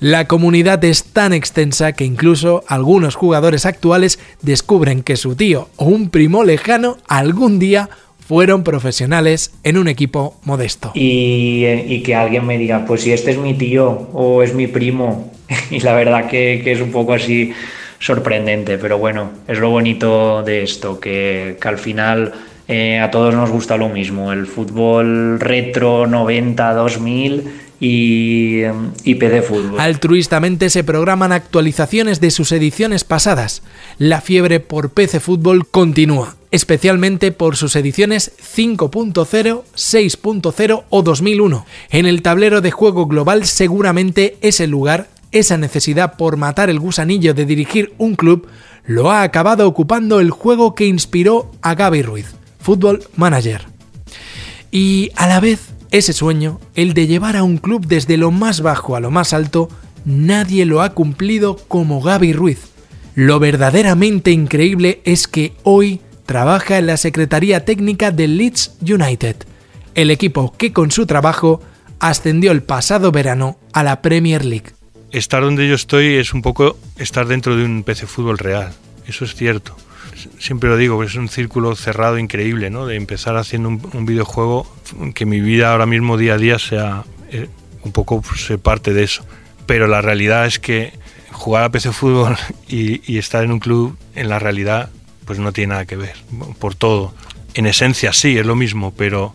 La comunidad es tan extensa que incluso algunos jugadores actuales descubren que su tío o un primo lejano algún día fueron profesionales en un equipo modesto. Y, que alguien me diga, pues si este es mi tío o es mi primo, y la verdad que, es un poco así sorprendente, pero bueno, es lo bonito de esto, que, al final eh, a todos nos gusta lo mismo, el fútbol retro 90, 2000 y, y PC Fútbol. Altruistamente se programan actualizaciones de sus ediciones pasadas. La fiebre por PC Fútbol continúa, especialmente por sus ediciones 5.0, 6.0 o 2001. En el tablero de juego global seguramente ese lugar, esa necesidad por matar el gusanillo de dirigir un club, lo ha acabado ocupando el juego que inspiró a Gaby Ruiz, Football Manager. Y a la vez ese sueño, el de llevar a un club desde lo más bajo a lo más alto, nadie lo ha cumplido como Gaby Ruiz. Lo verdaderamente increíble es que hoy trabaja en la Secretaría Técnica del Leeds United, el equipo que con su trabajo ascendió el pasado verano a la Premier League. Estar donde yo estoy es un poco estar dentro de un PC fútbol real, eso es cierto siempre lo digo, es un círculo cerrado increíble, ¿no? De empezar haciendo un, videojuego, que mi vida ahora mismo día a día sea eh, un poco se parte de eso. Pero la realidad es que jugar a PC Fútbol y, estar en un club, en la realidad, pues no tiene nada que ver, por todo. En esencia sí, es lo mismo, pero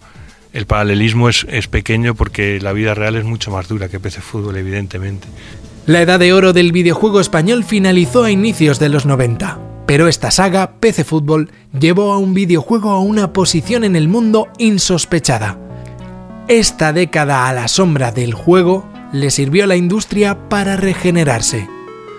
el paralelismo es, es pequeño porque la vida real es mucho más dura que PC Fútbol, evidentemente. La edad de oro del videojuego español finalizó a inicios de los 90. Pero esta saga, PC Fútbol, llevó a un videojuego a una posición en el mundo insospechada. Esta década a la sombra del juego le sirvió a la industria para regenerarse.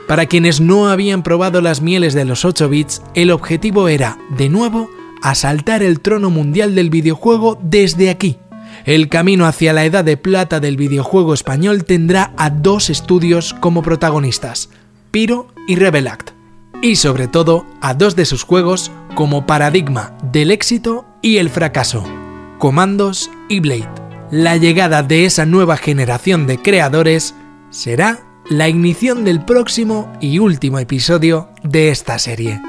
Para quienes no habían probado las mieles de los 8 bits, el objetivo era, de nuevo, asaltar el trono mundial del videojuego desde aquí. El camino hacia la edad de plata del videojuego español tendrá a dos estudios como protagonistas, Piro y Rebelact y sobre todo a dos de sus juegos como paradigma del éxito y el fracaso, Comandos y Blade. La llegada de esa nueva generación de creadores será la ignición del próximo y último episodio de esta serie.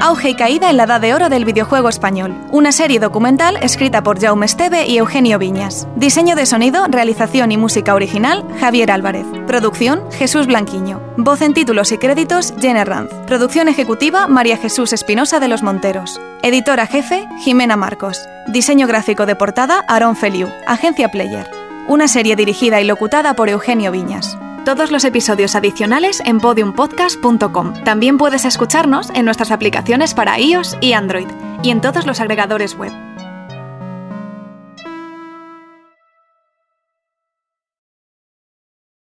Auge y caída en la edad de oro del videojuego español. Una serie documental escrita por Jaume Esteve y Eugenio Viñas. Diseño de sonido, realización y música original, Javier Álvarez. Producción, Jesús Blanquiño. Voz en títulos y créditos, Jenner Ranz. Producción ejecutiva, María Jesús Espinosa de los Monteros. Editora jefe, Jimena Marcos. Diseño gráfico de portada, Aaron Feliu. Agencia Player. Una serie dirigida y locutada por Eugenio Viñas. Todos los episodios adicionales en podiumpodcast.com. También puedes escucharnos en nuestras aplicaciones para iOS y Android y en todos los agregadores web.